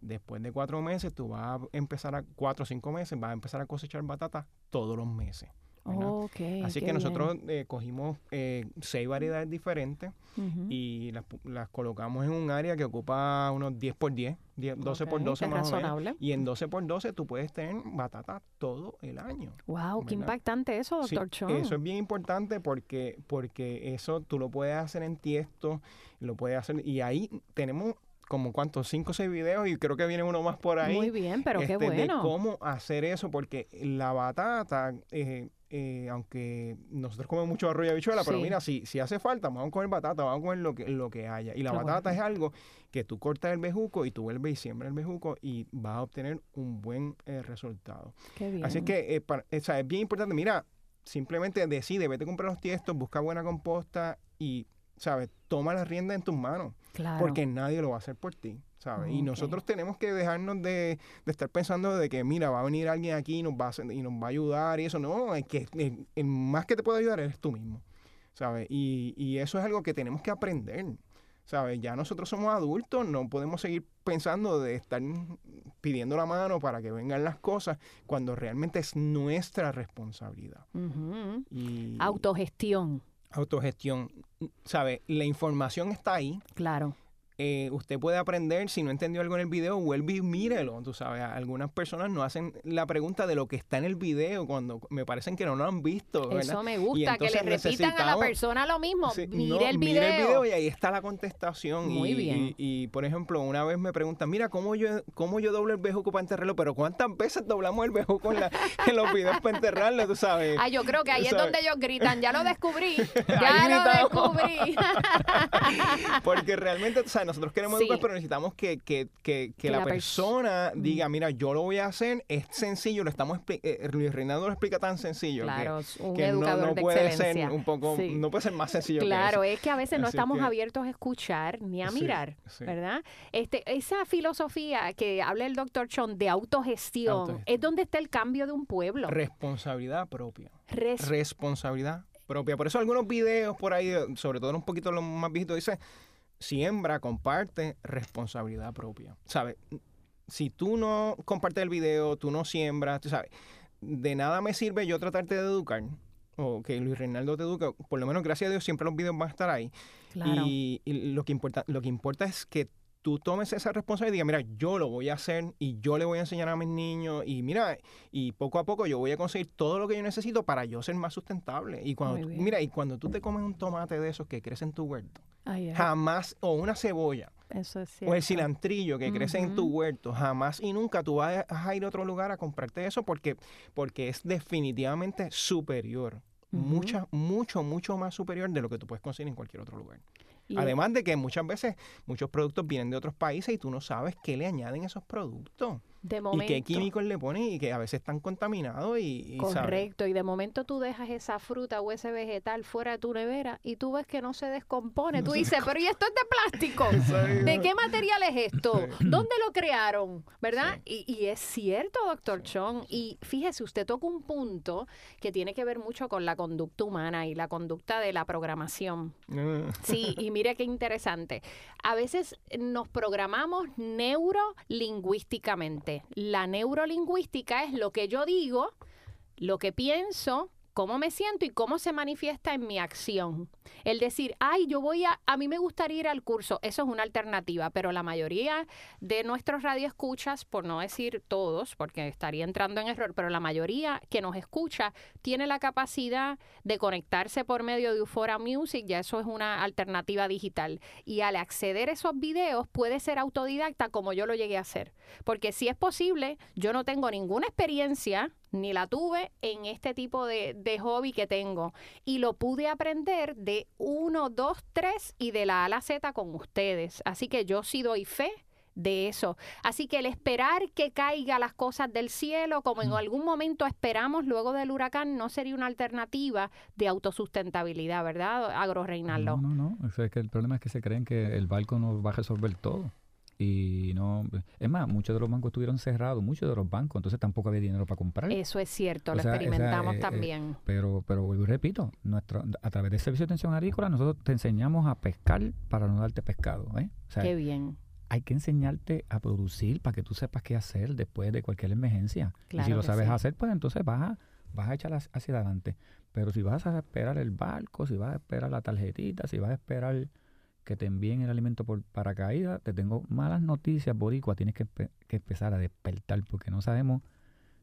después de cuatro meses tú vas a empezar a, cuatro o cinco meses, vas a empezar a cosechar batata todos los meses. Así que nosotros eh, cogimos eh, seis variedades diferentes y las, colocamos en un área que ocupa unos 10 por 10, 12 por 12 más o menos. Y en 12 por 12 tú puedes tener batata todo el año. ¡Wow! ¡Qué impactante eso, doctor sí, Eso es bien importante porque, porque eso tú lo puedes hacer en tiesto, lo puedes hacer. Y ahí tenemos como cuántos, cinco o seis videos y creo que viene uno más por ahí. Muy bien, pero qué bueno. De cómo hacer eso, porque la batata, eh, eh, aunque nosotros comemos mucho arroz y habichuela, pero mira, si, si hace falta, vamos a comer batata, vamos a comer lo que, lo que haya. Y la batata es algo que tú cortas el bejuco y tú vuelves y siembras el bejuco y vas a obtener un buen eh, resultado. Qué bien. Así que es bien importante, mira, simplemente decide, vete a comprar los tiestos, busca buena composta y ¿sabes? Toma la rienda en tus manos. Claro. Porque nadie lo va a hacer por ti, ¿sabes? Y nosotros tenemos que dejarnos de, estar pensando de que, mira, va a venir alguien aquí y nos va a, y nos va a ayudar y eso. No, es que el, más que te puede ayudar eres tú mismo, ¿sabes? Y, y eso es algo que tenemos que aprender. ¿sabes? Ya nosotros somos adultos, no podemos seguir pensando de estar pidiendo la mano para que vengan las cosas cuando realmente es nuestra responsabilidad. y, Autogestión. Autogestión. ¿Sabe? La información está ahí. Claro. Eh, usted puede aprender, si no entendió algo en el video, vuelve y mírelo. Tú sabes, algunas personas no hacen la pregunta de lo que está en el video cuando me parecen que no lo han visto. Eso me gusta, que le repitan a la persona lo mismo. mire el video. Mire el video y ahí está la contestación. Muy y, bien. Y, por ejemplo, una vez me preguntan, mira, ¿cómo yo, cómo yo doblo el bejuco para enterrarlo? Pero ¿cuántas veces doblamos el bejuco en, los videos para enterrarlo? Tú sabes. Ah, yo creo que ahí es donde ellos gritan, ya lo descubrí. Ya lo descubrí. Porque realmente, o sea, nosotros queremos educar, pero necesitamos que, que, que, que la, persona diga, mira, yo lo voy a hacer, es sencillo, lo estamos eh, Luis Reinaldo lo explica tan sencillo claro, que, un educador no, de puede excelencia. ser un poco, no puede ser más sencillo claro, que es que a veces no estamos abiertos a escuchar ni a mirar, ¿verdad? Este, esa filosofía que habla el doctor Chon de autogestión, es donde está el cambio de un pueblo. Responsabilidad propia. Responsabilidad propia. Por eso algunos videos por ahí, sobre todo un poquito los más viejitos, dice siembra, comparte, responsabilidad propia. ¿Sabes? Si tú no compartes el video, tú no siembras, tú sabes, de nada me sirve yo tratarte de educar o que Luis Reinaldo te eduque, por lo menos gracias a Dios siempre los videos van a estar ahí. Y, y, lo que importa, lo que importa es que tú tomes esa responsabilidad y digas, mira, yo lo voy a hacer y yo le voy a enseñar a mis niños y mira, y poco a poco yo voy a conseguir todo lo que yo necesito para yo ser más sustentable. Y cuando, mira, y cuando tú te comes un tomate de esos que crece en tu huerto, jamás, o una cebolla, o el cilantrillo que crece en tu huerto, jamás y nunca tú vas a ir a otro lugar a comprarte eso porque, porque es definitivamente superior. mucha, mucho, mucho más superior de lo que tú puedes conseguir en cualquier otro lugar. Además de que muchas veces muchos productos vienen de otros países y tú no sabes qué le añaden esos productos. De momento, y qué químicos le ponen y que a veces están contaminados y, correcto y de momento tú dejas esa fruta o ese vegetal fuera de tu nevera y tú ves que no se descompone. Tú dices pero y esto es de plástico de qué material es esto dónde lo crearon verdad y, es cierto doctor Chong y fíjese usted toca un punto que tiene que ver mucho con la conducta humana y la conducta de la programación. Ah. sí y mire qué interesante. A veces nos programamos neurolingüísticamente la neurolingüística es lo que yo digo, lo que pienso, cómo me siento y cómo se manifiesta en mi acción. El decir, ay, yo voy a, a mí me gustaría ir al curso, eso es una alternativa, pero la mayoría de nuestros radioescuchas, por no decir todos, porque estaría entrando en error, pero la mayoría que nos escucha tiene la capacidad de conectarse por medio de Eufora Music, ya eso es una alternativa digital. Y al acceder a esos videos puede ser autodidacta como yo lo llegué a hacer. Porque si es posible, yo no tengo ninguna experiencia ni la tuve en este tipo de, de, hobby que tengo. Y lo pude aprender de uno, dos, tres y de la A a la Z con ustedes. Así que yo sí doy fe de eso. Así que el esperar que caiga las cosas del cielo, como en mm. algún momento esperamos luego del huracán, no sería una alternativa de autosustentabilidad, ¿verdad, Agro Reinaldo? No, no, no. es que el problema es que se creen que el barco nos va a resolver todo y no es más muchos de los bancos estuvieron cerrados muchos de los bancos entonces tampoco había dinero para comprar. Eso es cierto lo experimentamos eh, eh, también. pero pero vuelvo y repito nuestro a través del servicio de atención agrícola nosotros te enseñamos a pescar para no darte pescado ¿eh? qué bien. hay que enseñarte a producir para que tú sepas qué hacer después de cualquier emergencia. Y si lo sabes hacer pues entonces vas a vas a echar hacia adelante. Pero si vas a esperar el barco si vas a esperar la tarjetita si vas a esperar que te envíen el alimento por paracaídas, te tengo malas noticias, Boricua, tienes que, empezar a despertar porque no sabemos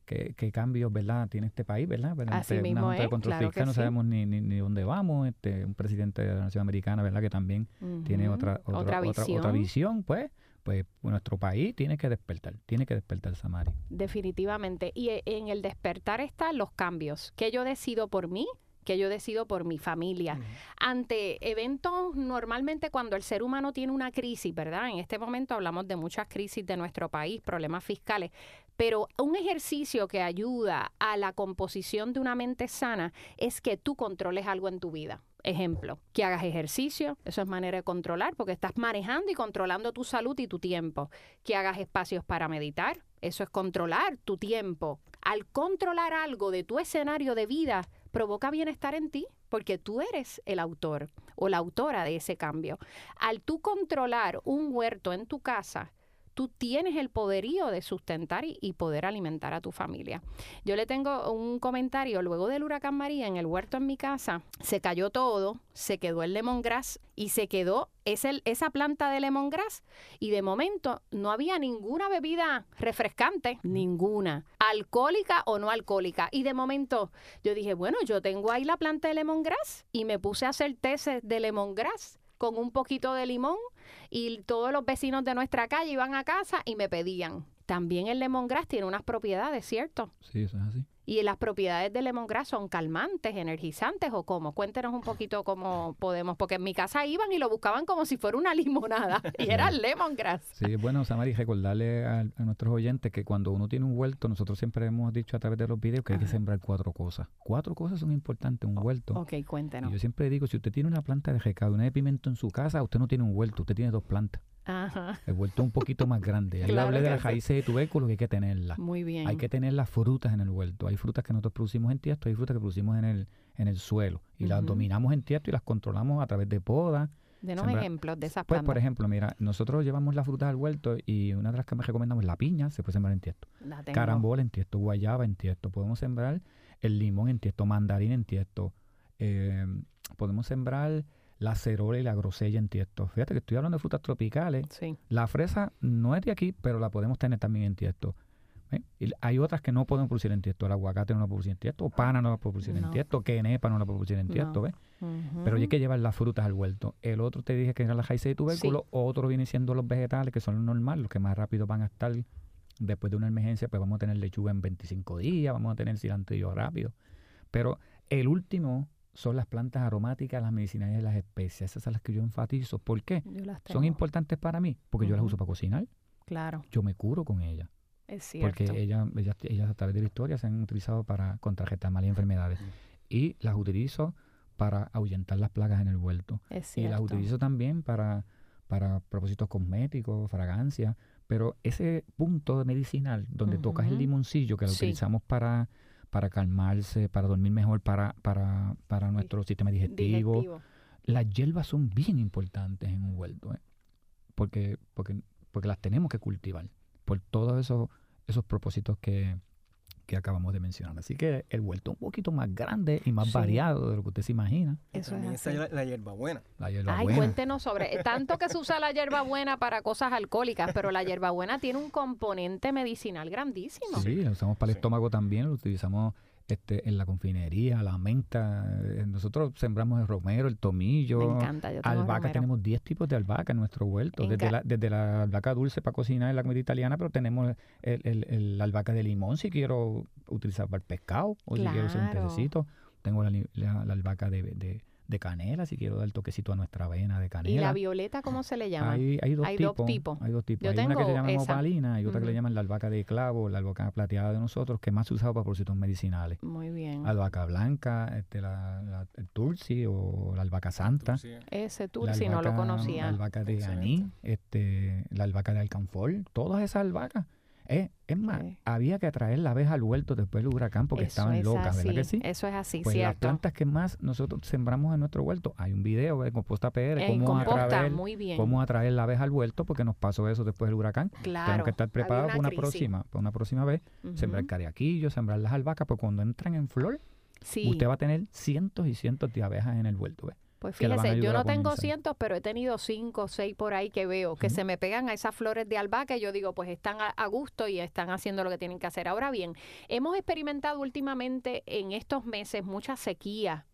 qué, cambios, ¿verdad?, tiene este país, ¿verdad? Así mismo una junta de no sabemos ni, ni, dónde vamos, este, un presidente de la nación americana, ¿verdad?, que también tiene otra, otra, visión. Otra, visión, pues, pues nuestro país tiene que despertar, tiene que despertar Samari. Definitivamente. Y e, en el despertar están los cambios que yo decido por mí, que yo decido por mi familia. Ante eventos, normalmente cuando el ser humano tiene una crisis, ¿verdad? En este momento hablamos de muchas crisis de nuestro país, problemas fiscales, pero un ejercicio que ayuda a la composición de una mente sana es que tú controles algo en tu vida. Ejemplo, que hagas ejercicio, eso es manera de controlar, porque estás manejando y controlando tu salud y tu tiempo. Que hagas espacios para meditar, eso es controlar tu tiempo. Al controlar algo de tu escenario de vida, provoca bienestar en ti porque tú eres el autor o la autora de ese cambio. Al tú controlar un huerto en tu casa, tú tienes el poderío de sustentar y, poder alimentar a tu familia. Yo le tengo un comentario, luego del huracán María en el huerto en mi casa, se cayó todo, se quedó el lemongrass y se quedó esa planta de lemongrass y de momento no había ninguna bebida refrescante, ninguna, alcohólica o no alcohólica. Y de momento yo dije, bueno, yo tengo ahí la planta de lemongrass y me puse a hacer té de lemongrass con un poquito de limón y todos los vecinos de nuestra calle iban a casa y me pedían. también el lemongrass tiene unas propiedades, ¿cierto? Sí, eso es así. ¿Y las propiedades del lemongrass son calmantes, energizantes o cómo? Cuéntenos un poquito cómo podemos, porque en mi casa iban y lo buscaban como si fuera una limonada y era lemongrass. Sí, bueno, Samari, recordarle a, nuestros oyentes que cuando uno tiene un huerto, nosotros siempre hemos dicho a través de los videos que hay que sembrar cuatro cosas. Cuatro cosas son importantes un huerto. Ok, cuéntenos. yo siempre digo, si usted tiene una planta de recado, una de pimiento en su casa, usted no tiene un huerto, usted tiene dos plantas. Ajá. El huerto un poquito más grande. Ahí hablé de las raíces de tubérculos que hay que tenerlas. Muy bien. Hay que tener las frutas en el huerto. Hay frutas que nosotros producimos en tiesto, hay frutas que producimos en el, en el suelo. Y las dominamos en tiesto y las controlamos a través de poda. Denos ejemplos de esas plantas. Pues, por ejemplo, mira, nosotros llevamos las frutas al huerto y una de las que me recomendamos es la piña, se puede sembrar en tiesto. Carambola en tiesto, guayaba en tiesto. Podemos sembrar el limón en tiesto, mandarín en tiesto. Eh, podemos sembrar la cerola y la grosella en tiesto. Fíjate que estoy hablando de frutas tropicales. La fresa no es de aquí, pero la podemos tener también en tiesto. ¿eh? Y hay otras que no podemos producir en tiesto. El aguacate no la puede producir en tiesto, pana no la puede producir en tiesto, quenepa no la puede producir en tiesto. ¿ves? Pero hay que llevar las frutas al huerto. El otro te dije que era la raíz de tubérculo, otro viene siendo los vegetales, que son los normales, los que más rápido van a estar después de una emergencia, pues vamos a tener lechuga en 25 días, vamos a tener cilantro rápido. Pero el último son las plantas aromáticas, las medicinales y las especias. Esas son las que yo enfatizo. ¿Por qué? Son importantes para mí, porque yo las uso para cocinar. Claro. Yo me curo con ellas. Es cierto. Porque ellas, ellas, a través de la historia se han utilizado para contrarrestar malas enfermedades. Y las utilizo para ahuyentar las plagas en el huerto. Es y las utilizo también para, para propósitos cosméticos, fragancias. Pero ese punto medicinal donde tocas el limoncillo, que lo utilizamos para para calmarse, para dormir mejor, para, para, para nuestro sistema digestivo. Las hierbas son bien importantes en un huerto, ¿eh? porque, porque, porque las tenemos que cultivar por todos esos, esos propósitos que, que acabamos de mencionar. Así que el huerto un poquito más grande y más variado de lo que usted se imagina. Eso es la, la, hierbabuena. La hierbabuena. Ay, cuéntenos sobre, tanto que se usa la hierbabuena para cosas alcohólicas, pero la hierbabuena tiene un componente medicinal grandísimo. Sí, lo usamos para el estómago también, lo utilizamos este, en la confinería, la menta. Eh, nosotros sembramos el romero, el tomillo. Me encanta, yo Albahaca, tenemos 10 tipos de albahaca en nuestro huerto. Desde la, desde la albahaca dulce para cocinar en la comida italiana, pero tenemos el, el, el albahaca de limón si quiero utilizar para el pescado o si quiero hacer un pececito. Tengo la, la, albahaca de, de de canela, si quiero dar toquecito a nuestra avena de canela. ¿Y la violeta cómo se le llama? Hay, hay, dos, tipos, Hay dos tipos. hay una que se llama opalina y otra que le llaman la albahaca de clavo, la albahaca plateada de nosotros, que más se usa para propósitos medicinales. Muy bien. Albahaca blanca, este, la, el tulsi o la albahaca santa. Ese tulsi no lo conocía. La albahaca de aní, este, la albahaca de alcanfor, todas esas albahacas eh, es más, había que atraer la abeja al huerto después del huracán porque estaban locas, ¿verdad que sí? Eso es así, pues cierto. las plantas que más nosotros sembramos en nuestro huerto, hay un video de Composta PR, cómo, atraer, cómo atraer la abeja al huerto porque nos pasó eso después del huracán. Claro. Tenemos que estar preparados para una próxima, para una próxima vez, sembrar cariaquillos, sembrar las albahacas, porque cuando entran en flor, usted va a tener cientos y cientos de abejas en el huerto. ¿ves? Pues fíjese, yo no tengo cientos, pero he tenido cinco o seis por ahí que veo que se me pegan a esas flores de albahaca y yo digo, pues están a, gusto y están haciendo lo que tienen que hacer. Ahora bien, hemos experimentado últimamente en estos meses mucha sequía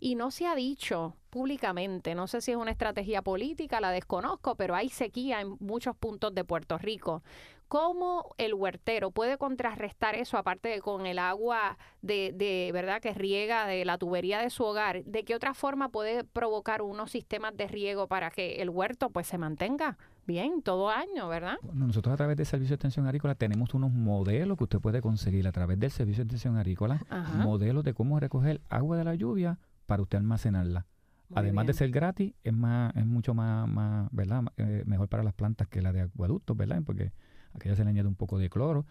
y no se ha dicho públicamente, no sé si es una estrategia política, la desconozco, pero hay sequía en muchos puntos de Puerto Rico. ¿Cómo el huertero puede contrarrestar eso, aparte de con el agua de, de, verdad que riega de la tubería de su hogar? ¿De qué otra forma puede provocar unos sistemas de riego para que el huerto pues se mantenga bien todo año, verdad? nosotros a través del Servicio de Extensión Agrícola tenemos unos modelos que usted puede conseguir a través del Servicio de Extensión Agrícola, modelos de cómo recoger agua de la lluvia para usted almacenarla. Además de ser gratis, es más, es mucho más, más ¿verdad? Eh, mejor para las plantas que la de acueductos, ¿verdad? Porque aquella se le añade un poco de cloro.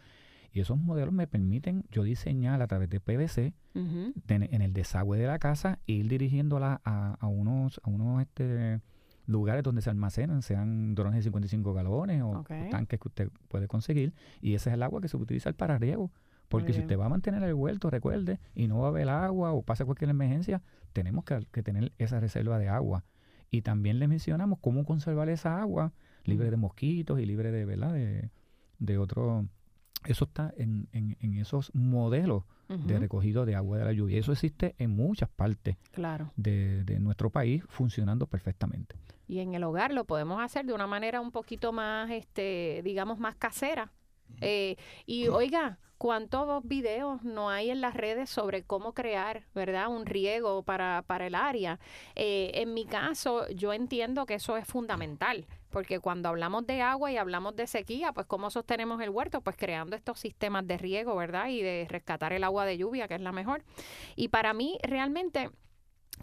Y esos modelos me permiten yo diseñar a través de PVC en el desagüe de la casa e ir dirigiéndola a, a unos, a unos este, lugares donde se almacenan, sean drones de 55 galones o, tanques que usted puede conseguir. Y ese es el agua que se utiliza para riego. Porque si usted va a mantener el huerto, recuerde, y no va a haber agua o pasa cualquier emergencia, tenemos que, que tener esa reserva de agua. Y también le mencionamos cómo conservar esa agua libre de mosquitos y libre de, ¿verdad? de, de otro, eso está en, en, esos modelos de recogido de agua de la lluvia. Eso existe en muchas partes claro. de, de, nuestro país funcionando perfectamente. Y en el hogar lo podemos hacer de una manera un poquito más, este, digamos, más casera. Eh, y oiga, ¿cuántos videos no hay en las redes sobre cómo crear, verdad, un riego para, para el área? Eh, en mi caso, yo entiendo que eso es fundamental, porque cuando hablamos de agua y hablamos de sequía, pues ¿cómo sostenemos el huerto? Pues creando estos sistemas de riego, ¿verdad? Y de rescatar el agua de lluvia, que es la mejor. Y para mí, realmente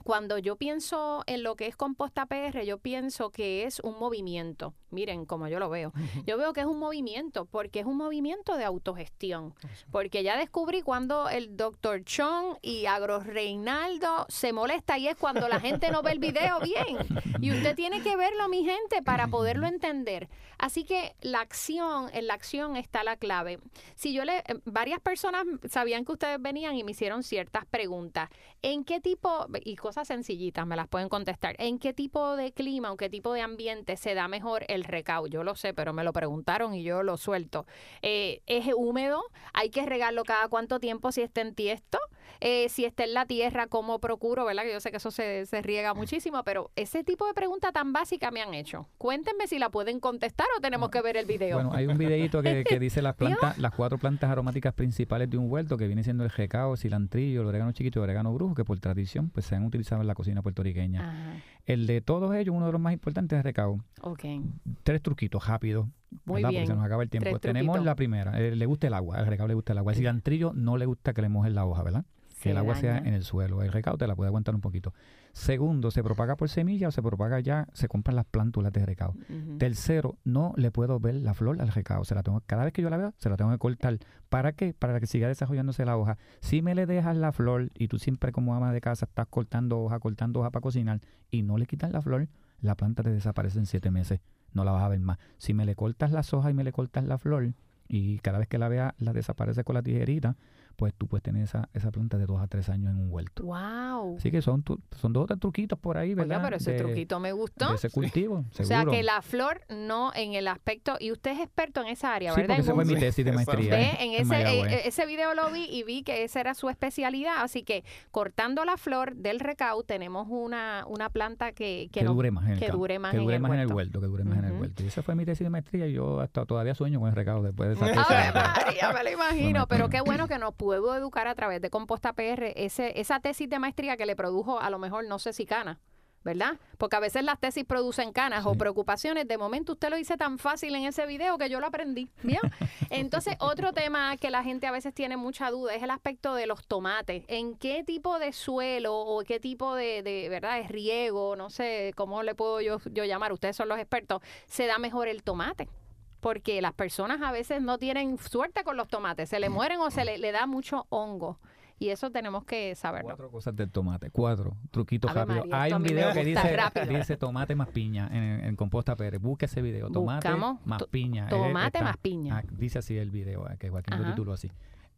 cuando yo pienso en lo que es composta PR, yo pienso que es un movimiento. Miren como yo lo veo. Yo veo que es un movimiento porque es un movimiento de autogestión. Porque ya descubrí cuando el doctor Chong y Agro Reinaldo se molesta y es cuando la gente no ve el video bien. Y usted tiene que verlo, mi gente, para poderlo entender. Así que la acción, en la acción está la clave. Si yo le, eh, varias personas sabían que ustedes venían y me hicieron ciertas preguntas. ¿En qué tipo, y cosas sencillitas me las pueden contestar, en qué tipo de clima o qué tipo de ambiente se da mejor el recao. Yo lo sé, pero me lo preguntaron y yo lo suelto. Eh, es húmedo, hay que regarlo cada cuánto tiempo si está en tiesto, eh, si está en la tierra, cómo procuro, ¿verdad? Que yo sé que eso se, se riega muchísimo, pero ese tipo de pregunta tan básica me han hecho. Cuéntenme si la pueden contestar o tenemos que ver el video. Bueno, hay un videito que, que dice las plantas, las cuatro plantas aromáticas principales de un huerto, que viene siendo el recao, cilantrillo, el orégano chiquito y el orégano brujo, que por tradición pues se han utilizado en la cocina puertorriqueña. Ajá. El de todos ellos, uno de los más importantes es el recao. Okay. Tres truquitos rápidos. Muy bien. Porque se nos acaba el tiempo. Tenemos la primera, eh, le gusta el agua, el recao le gusta el agua. El cilantrillo no le gusta que le mojen la hoja, ¿verdad? que el agua sea en el suelo. El recao te la puede aguantar un poquito. Segundo, se propaga por semilla o se propaga ya, se compran las plántulas de recao. Tercero, no le puedo ver la flor al recao. Se la tengo, cada vez que yo la veo, se la tengo que cortar. ¿Para qué? Para que siga desarrollándose la hoja. Si me le dejas la flor y tú siempre como ama de casa estás cortando hoja, cortando hoja para cocinar y no le quitas la flor, la planta te desaparece en siete meses. No la vas a ver más. Si me le cortas las hojas y me le cortas la flor y cada vez que la vea la desaparece con la tijerita, pues tú puedes tener esa, esa planta de dos a tres años en un huerto. ¡Wow! Así que son, son dos o tres truquitos por ahí, ¿verdad? Oiga, pero ese truquito me gustó. De ese cultivo, seguro. O sea, que la flor no en el aspecto... Y usted es experto en esa área, sí, ¿verdad? Porque esa fue mi tesis de maestría. ¿Ve? En, ese, eh, ese video lo vi y vi que esa era su especialidad. Así que cortando la flor del recau tenemos una, una planta que, que, dure más en el que dure más, que dure en, más el en el huerto. Que dure más en el huerto. Y esa fue mi tesis de maestría y yo hasta todavía sueño con el recau después de esa tesis. ya me lo imagino. pero qué bueno que nos puedo educar a través de Composta PR ese, esa tesis de maestría que le produjo a lo mejor no sé si cana. ¿verdad? Porque a veces las tesis producen canas o preocupaciones. De momento usted lo dice tan fácil en ese video que yo lo aprendí. ¿Bien? Entonces, otro tema que la gente a veces tiene mucha duda es el aspecto de los tomates. ¿En qué tipo de suelo o qué tipo de, de verdad, de riego, no sé cómo le puedo yo, yo llamar, ustedes son los expertos, se da mejor el tomate? Porque las personas a veces no tienen suerte con los tomates, se le mueren o se le, le da mucho hongo. Y eso tenemos que saberlo. Cuatro cosas del tomate, cuatro truquitos rápidos. Hay un video que dice, dice, tomate más piña en, en Composta Pérez. Busque ese video, tomate más piña. Tomate más piña. Ah, dice así el video, eh, que Joaquín lo tituló así.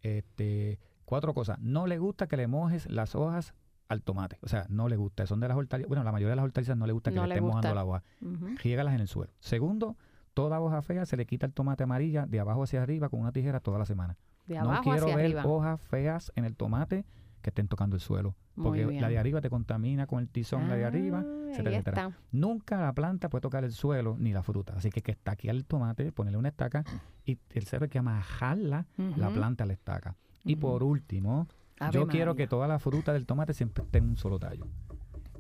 Este, cuatro cosas. No le gusta que le mojes las hojas al tomate. O sea, no le gusta. Son de las hortalizas. Bueno, la mayoría de las hortalizas no le gusta que le estén mojando la hoja. Uh en el suelo. Segundo, toda hoja fea se le quita el tomate amarilla de abajo hacia arriba con una tijera toda la semana. De no quiero ver arriba. hojas feas en el tomate que estén tocando el suelo. Porque la de arriba te contamina con el tizón, ah, la de arriba te está. Nunca la planta puede tocar el suelo ni la fruta. Así que hay que estaquear el tomate, ponerle una estaca y el hay que amajarla la planta la estaca. Y por último, yo quiero que toda la fruta del tomate siempre esté en un solo tallo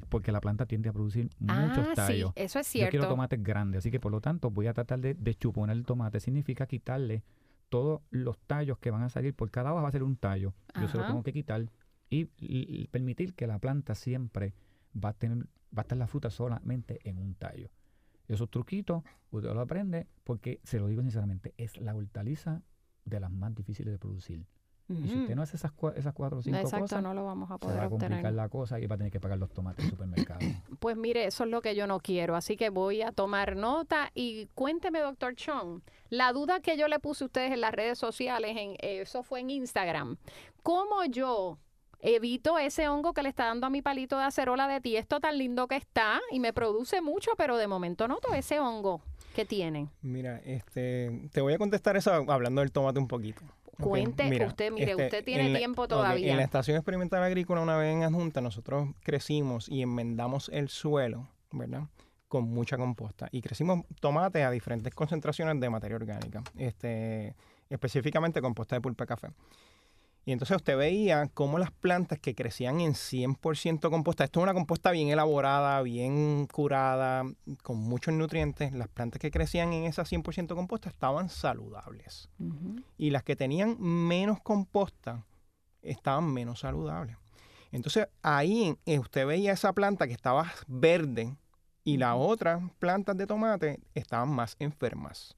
porque la planta tiende a producir muchos ah, tallos. Sí, eso es cierto. Yo quiero tomates grandes, así que por lo tanto voy a tratar de, de chuponar el tomate. Significa quitarle todos los tallos que van a salir, por cada hoja va a ser un tallo. Yo se lo tengo que quitar y, permitir que la planta siempre va a tener, va a estar la fruta solamente en un tallo. Esos truquitos usted lo aprende porque, se lo digo sinceramente, es la hortaliza de las más difíciles de producir. Y si usted no hace esas, esas cuatro o cinco Exacto, cosas, no lo vamos a poder se va a complicar obtener. la cosa y va a tener que pagar los tomates en el supermercado. Pues mire, eso es lo que yo no quiero, así que voy a tomar nota y cuénteme, doctor Chong, la duda que yo le puse a ustedes en las redes sociales, en eso fue en Instagram, ¿cómo yo evito ese hongo que le está dando a mi palito de acerola de tiesto tan lindo que está y me produce mucho, pero de momento noto ese hongo que tienen? Mira, este, te voy a contestar eso hablando del tomate un poquito. Cuente, usted, mire, este, usted tiene tiempo todavía. En la Estación Experimental Agrícola, una vez en Adjunta, nosotros crecimos y enmendamos el suelo, ¿verdad? Con mucha composta. Y crecimos tomates a diferentes concentraciones de materia orgánica. Este, específicamente composta de pulpa de café. Y entonces usted veía cómo las plantas que crecían en 100% composta, esto es una composta bien elaborada, bien curada, con muchos nutrientes, las plantas que crecían en esa 100% composta estaban saludables. Y las que tenían menos composta estaban menos saludables. Entonces ahí eh, usted veía esa planta que estaba verde y las otras plantas de tomate estaban más enfermas.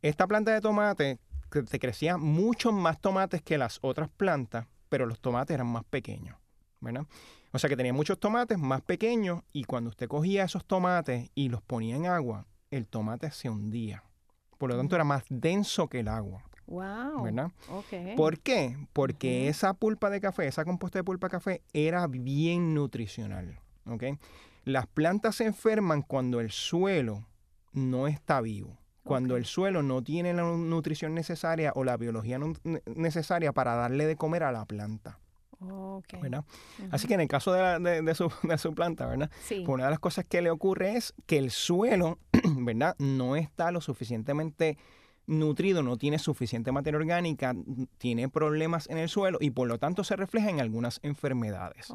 Esta planta de tomate te crecía muchos más tomates que las otras plantas, pero los tomates eran más pequeños, ¿verdad? O sea que tenía muchos tomates más pequeños y cuando usted cogía esos tomates y los ponía en agua, el tomate se hundía. Por lo tanto, era más denso que el agua. Wow. ¿Verdad? ¿Por qué? Porque esa pulpa de café, esa composta de pulpa de café, era bien nutricional. ¿Ok? Las plantas se enferman cuando el suelo no está vivo cuando el suelo no tiene la nutrición necesaria o la biología necesaria para darle de comer a la planta. ¿verdad? Así que en el caso de, su, de su, planta, ¿verdad? Pues una de las cosas que le ocurre es que el suelo, ¿verdad? No está lo suficientemente nutrido, no tiene suficiente materia orgánica, tiene problemas en el suelo y por lo tanto se refleja en algunas enfermedades.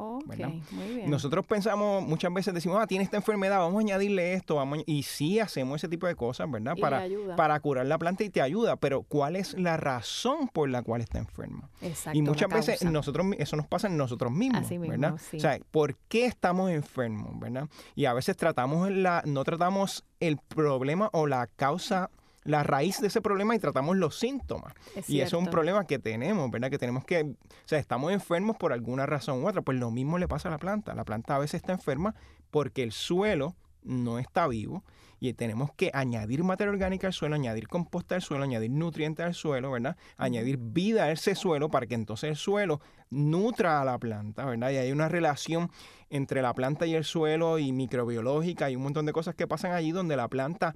Nosotros pensamos, muchas veces decimos, ah, tiene esta enfermedad, vamos a añadirle esto, vamos y sí hacemos ese tipo de cosas, ¿verdad? para, para curar la planta y te ayuda, pero ¿cuál es la razón por la cual está enferma? Exacto, y muchas veces nosotros eso nos pasa en nosotros mismos, ¿verdad? O sea, ¿por qué estamos enfermos, verdad? Y a veces tratamos la no tratamos el problema o la causa la raíz de ese problema y tratamos los síntomas. y eso es un problema que tenemos, ¿verdad? Que tenemos que, o sea, estamos enfermos por alguna razón u otra. Pues lo mismo le pasa a la planta. La planta a veces está enferma porque el suelo no está vivo y tenemos que añadir materia orgánica al suelo, añadir composta al suelo, añadir nutrientes al suelo, ¿verdad? Añadir vida a ese suelo para que entonces el suelo nutra a la planta, ¿verdad? Y hay una relación entre la planta y el suelo y microbiológica y un montón de cosas que pasan allí donde la planta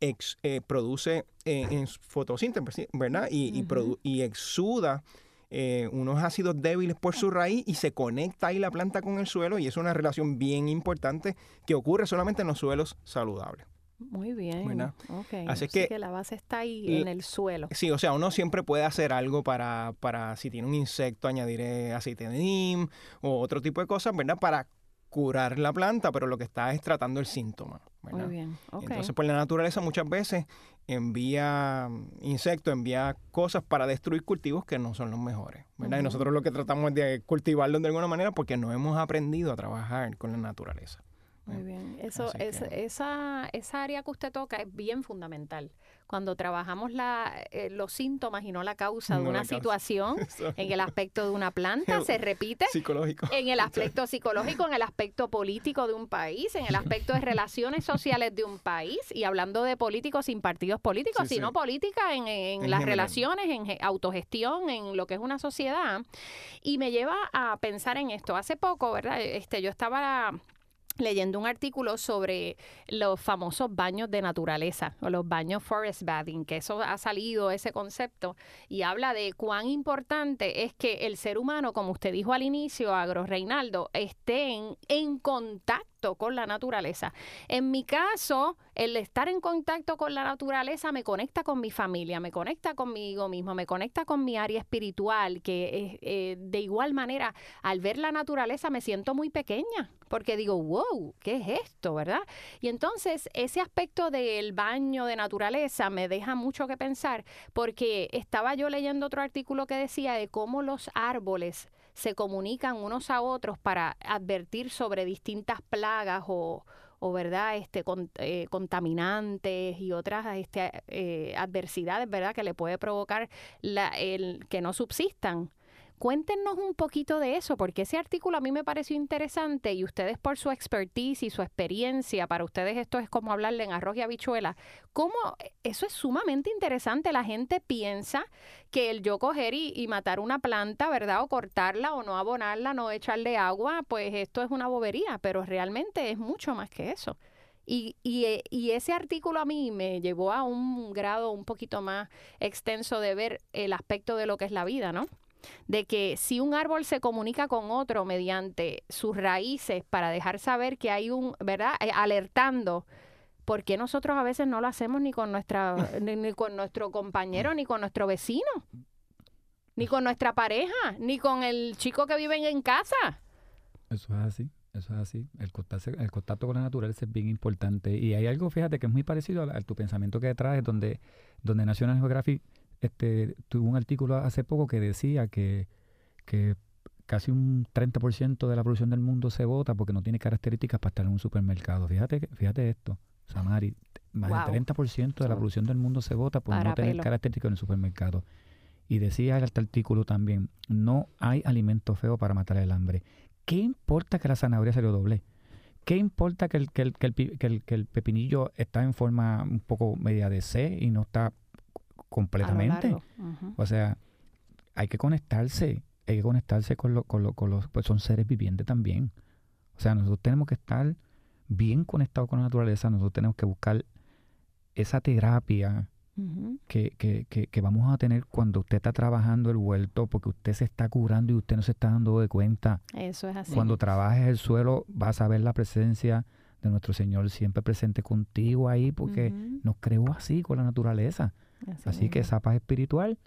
eh, produce eh, en fotosíntesis, ¿verdad? Y, y, exuda eh, unos ácidos débiles por su raíz y se conecta ahí la planta con el suelo y es una relación bien importante que ocurre solamente en los suelos saludables. Muy bien. Así, que, la base está ahí en el suelo. Sí, o sea, uno siempre puede hacer algo para, para si tiene un insecto, añadir aceite de neem o otro tipo de cosas, ¿verdad? Para curar la planta, pero lo que está es tratando el síntoma. Muy bien. Entonces, pues la naturaleza muchas veces envía insectos, envía cosas para destruir cultivos que no son los mejores. ¿verdad? Y nosotros lo que tratamos es de cultivarlos de alguna manera porque no hemos aprendido a trabajar con la naturaleza. Muy bien. Eso, es, esa, esa área que usted toca es bien fundamental. Cuando trabajamos la, eh, los síntomas y no la causa de una situación, en el aspecto de una planta, se repite. Psicológico. En el aspecto psicológico, en el aspecto político de un país, en el aspecto de relaciones sociales de un país, y hablando de políticos sin partidos políticos, sino política en, en, las relaciones, en autogestión, en lo que es una sociedad. Y me lleva a pensar en esto. Hace poco, ¿verdad? Este, yo estaba leyendo un artículo sobre los famosos baños de naturaleza o los baños forest bathing, que eso ha salido ese concepto y habla de cuán importante es que el ser humano, como usted dijo al inicio, Agro Reinaldo, esté en contacto con la naturaleza. En mi caso, el estar en contacto con la naturaleza me conecta con mi familia, me conecta conmigo mismo, me conecta con mi área espiritual, que eh, de igual manera, al ver la naturaleza me siento muy pequeña, porque digo, wow, ¿qué es esto, verdad? Y entonces ese aspecto del baño de naturaleza me deja mucho que pensar, porque estaba yo leyendo otro artículo que decía de cómo los árboles se comunican unos a otros para advertir sobre distintas plagas o, o verdad este eh, contaminantes y otras este, eh, adversidades verdad que le puede provocar la, el que no subsistan Cuéntenos un poquito de eso, porque ese artículo a mí me pareció interesante y ustedes por su expertise y su experiencia, para ustedes esto es como hablarle en arroz y habichuela, cómo eso es sumamente interesante. La gente piensa que el yo coger y, matar una planta, ¿verdad? O cortarla o no abonarla, no echarle agua, pues esto es una bobería, pero realmente es mucho más que eso. Y, y, y, ese artículo a mí me llevó a un grado un poquito más extenso de ver el aspecto de lo que es la vida, ¿no? De que si un árbol se comunica con otro mediante sus raíces para dejar saber que hay un, ¿verdad? Eh, alertando ¿por qué nosotros a veces no lo hacemos ni con nuestra, ni, con nuestro compañero, ni con nuestro vecino? Ni con nuestra pareja, ni con el chico que vive en casa. Eso es así, eso es así. El contacto, el contacto con la naturaleza es bien importante. Y hay algo, fíjate, que es muy parecido a, tu pensamiento que traes, donde, donde National Geographic este, tuvo un artículo hace poco que decía que, que casi un 30% de la producción del mundo se vota porque no tiene características para estar en un supermercado. Fíjate, fíjate esto, Samari, más del 30% de la producción del mundo se vota por no tener características en el supermercado. Y decía el artículo también, no hay alimento feo para matar el hambre. ¿Qué importa que la zanahoria se lo doble? ¿Qué importa que el, que el, que el, que el, pepinillo está en forma un poco media de C y no está completamente? O sea, hay que conectarse, hay que conectarse con, lo, con, con los, pues son seres vivientes también. O sea, nosotros tenemos que estar bien conectados con la naturaleza, nosotros tenemos que buscar esa terapia que, que, que, que, vamos a tener cuando usted está trabajando el huerto, porque usted se está curando y usted no se está dando de cuenta. Eso es así. Cuando trabajes el suelo, vas a ver la presencia de nuestro Señor siempre presente contigo ahí, porque nos creó así con la naturaleza. Así, que esa paz espiritual,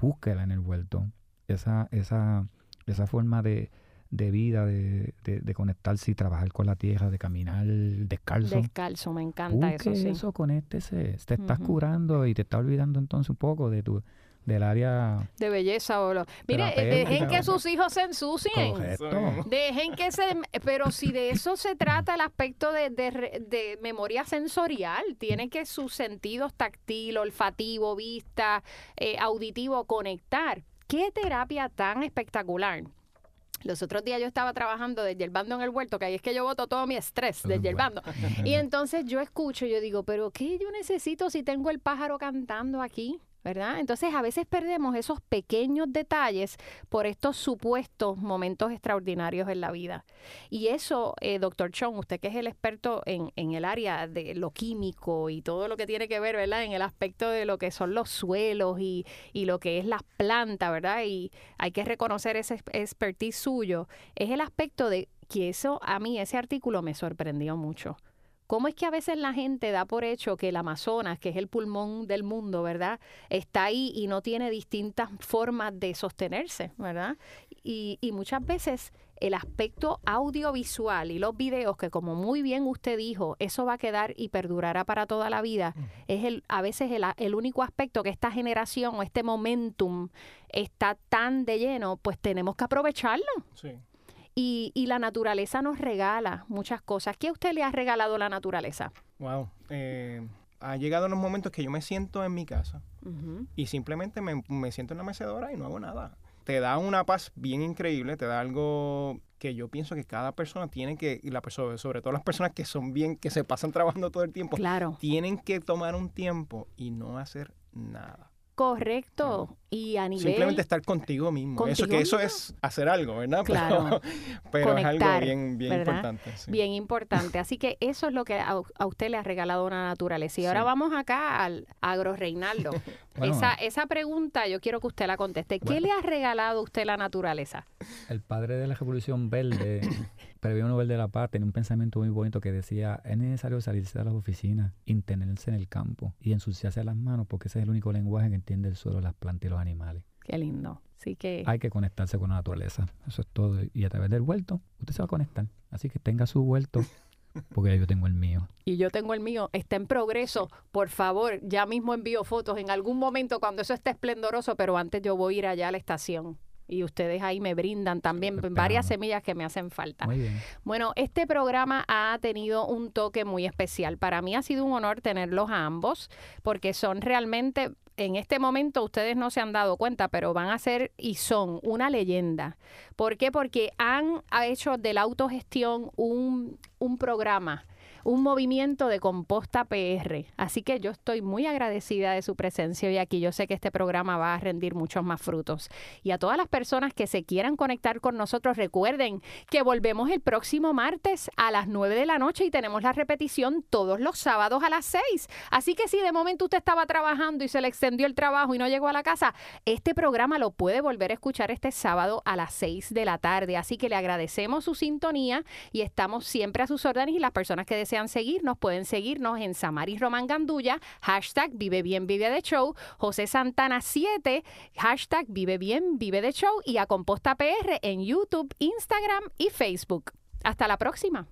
búsquela en el huerto. Esa, esa, esa forma de, de vida, de, de, conectarse y trabajar con la tierra, de caminar descalzo. Descalzo, me encanta eso, sí. eso, conéctese. Te estás curando y te está olvidando entonces un poco de tu del área de belleza o lo... mire eh, dejen que sus hijos se ensucien. Dejen que se pero si de eso se trata el aspecto de, de, memoria sensorial tiene que sus sentidos táctil olfativo vista eh, auditivo conectar. Qué terapia tan espectacular. Los otros días yo estaba trabajando desde el bando en el huerto, que ahí es que yo voto todo mi estrés desde el bando. Y entonces yo escucho, yo digo, pero ¿qué yo necesito si tengo el pájaro cantando aquí? ¿Verdad? Entonces a veces perdemos esos pequeños detalles por estos supuestos momentos extraordinarios en la vida. Y eso, eh, doctor Chong, usted que es el experto en, en, el área de lo químico y todo lo que tiene que ver, ¿verdad? En el aspecto de lo que son los suelos y, y lo que es las plantas, ¿verdad? Y hay que reconocer ese expertise suyo. Es el aspecto de que eso, a mí, ese artículo me sorprendió mucho ¿Cómo es que a veces la gente da por hecho que el Amazonas, que es el pulmón del mundo, ¿verdad? Está ahí y no tiene distintas formas de sostenerse, ¿verdad? Y, muchas veces el aspecto audiovisual y los videos, que como muy bien usted dijo, eso va a quedar y perdurará para toda la vida, es el, a veces el, el único aspecto que esta generación o este momentum está tan de lleno, pues tenemos que aprovecharlo. Sí. Y, la naturaleza nos regala muchas cosas. ¿Qué usted le ha regalado la naturaleza? Wow. Eh, ha llegado en los momentos que yo me siento en mi casa y simplemente me, siento en la mecedora y no hago nada. Te da una paz bien increíble, te da algo que yo pienso que cada persona tiene que, y la persona, sobre todo las personas que son bien, que se pasan trabajando todo el tiempo, tienen que tomar un tiempo y no hacer nada. Correcto. Y a nivel... Simplemente estar contigo mismo. eso que eso es hacer algo, ¿verdad? Claro. Pero, es algo bien, bien importante. Bien importante. Así que eso es lo que a, usted le ha regalado la naturaleza. Y ahora vamos acá al agro Reinaldo. esa, esa pregunta yo quiero que usted la conteste. ¿Qué le ha regalado usted la naturaleza? El padre de la Revolución Verde Premio Nobel de la Paz tenía un pensamiento muy bonito que decía, es necesario salirse de las oficinas, intenerse en el campo y ensuciarse las manos porque ese es el único lenguaje que entiende el suelo, las plantas y los animales. Qué lindo. Sí que... Hay que conectarse con la naturaleza. Eso es todo. Y a través del huerto, usted se va a conectar. Así que tenga su huerto. Porque yo tengo el mío. Y yo tengo el mío. Está en progreso. Por favor, ya mismo envío fotos en algún momento cuando eso esté esplendoroso, pero antes yo voy a ir allá a la estación y ustedes ahí me brindan también varias semillas que me hacen falta. Muy bien. Bueno, este programa ha tenido un toque muy especial. Para mí ha sido un honor tenerlos a ambos porque son realmente en este momento ustedes no se han dado cuenta, pero van a ser y son una leyenda. ¿Por qué? Porque han hecho de la autogestión un, un programa un movimiento de composta PR. Así que yo estoy muy agradecida de su presencia hoy aquí. Yo sé que este programa va a rendir muchos más frutos. Y a todas las personas que se quieran conectar con nosotros, recuerden que volvemos el próximo martes a las 9 de la noche y tenemos la repetición todos los sábados a las 6. Así que si de momento usted estaba trabajando y se le extendió el trabajo y no llegó a la casa, este programa lo puede volver a escuchar este sábado a las 6 de la tarde. Así que le agradecemos su sintonía y estamos siempre a sus órdenes y las personas que desean seguirnos, pueden seguirnos en Samaris Román Gandulla, hashtag Vive Bien Vive de Show, José Santana 7, hashtag Vive Bien Vive de Show y a Composta PR en YouTube, Instagram y Facebook. Hasta la próxima.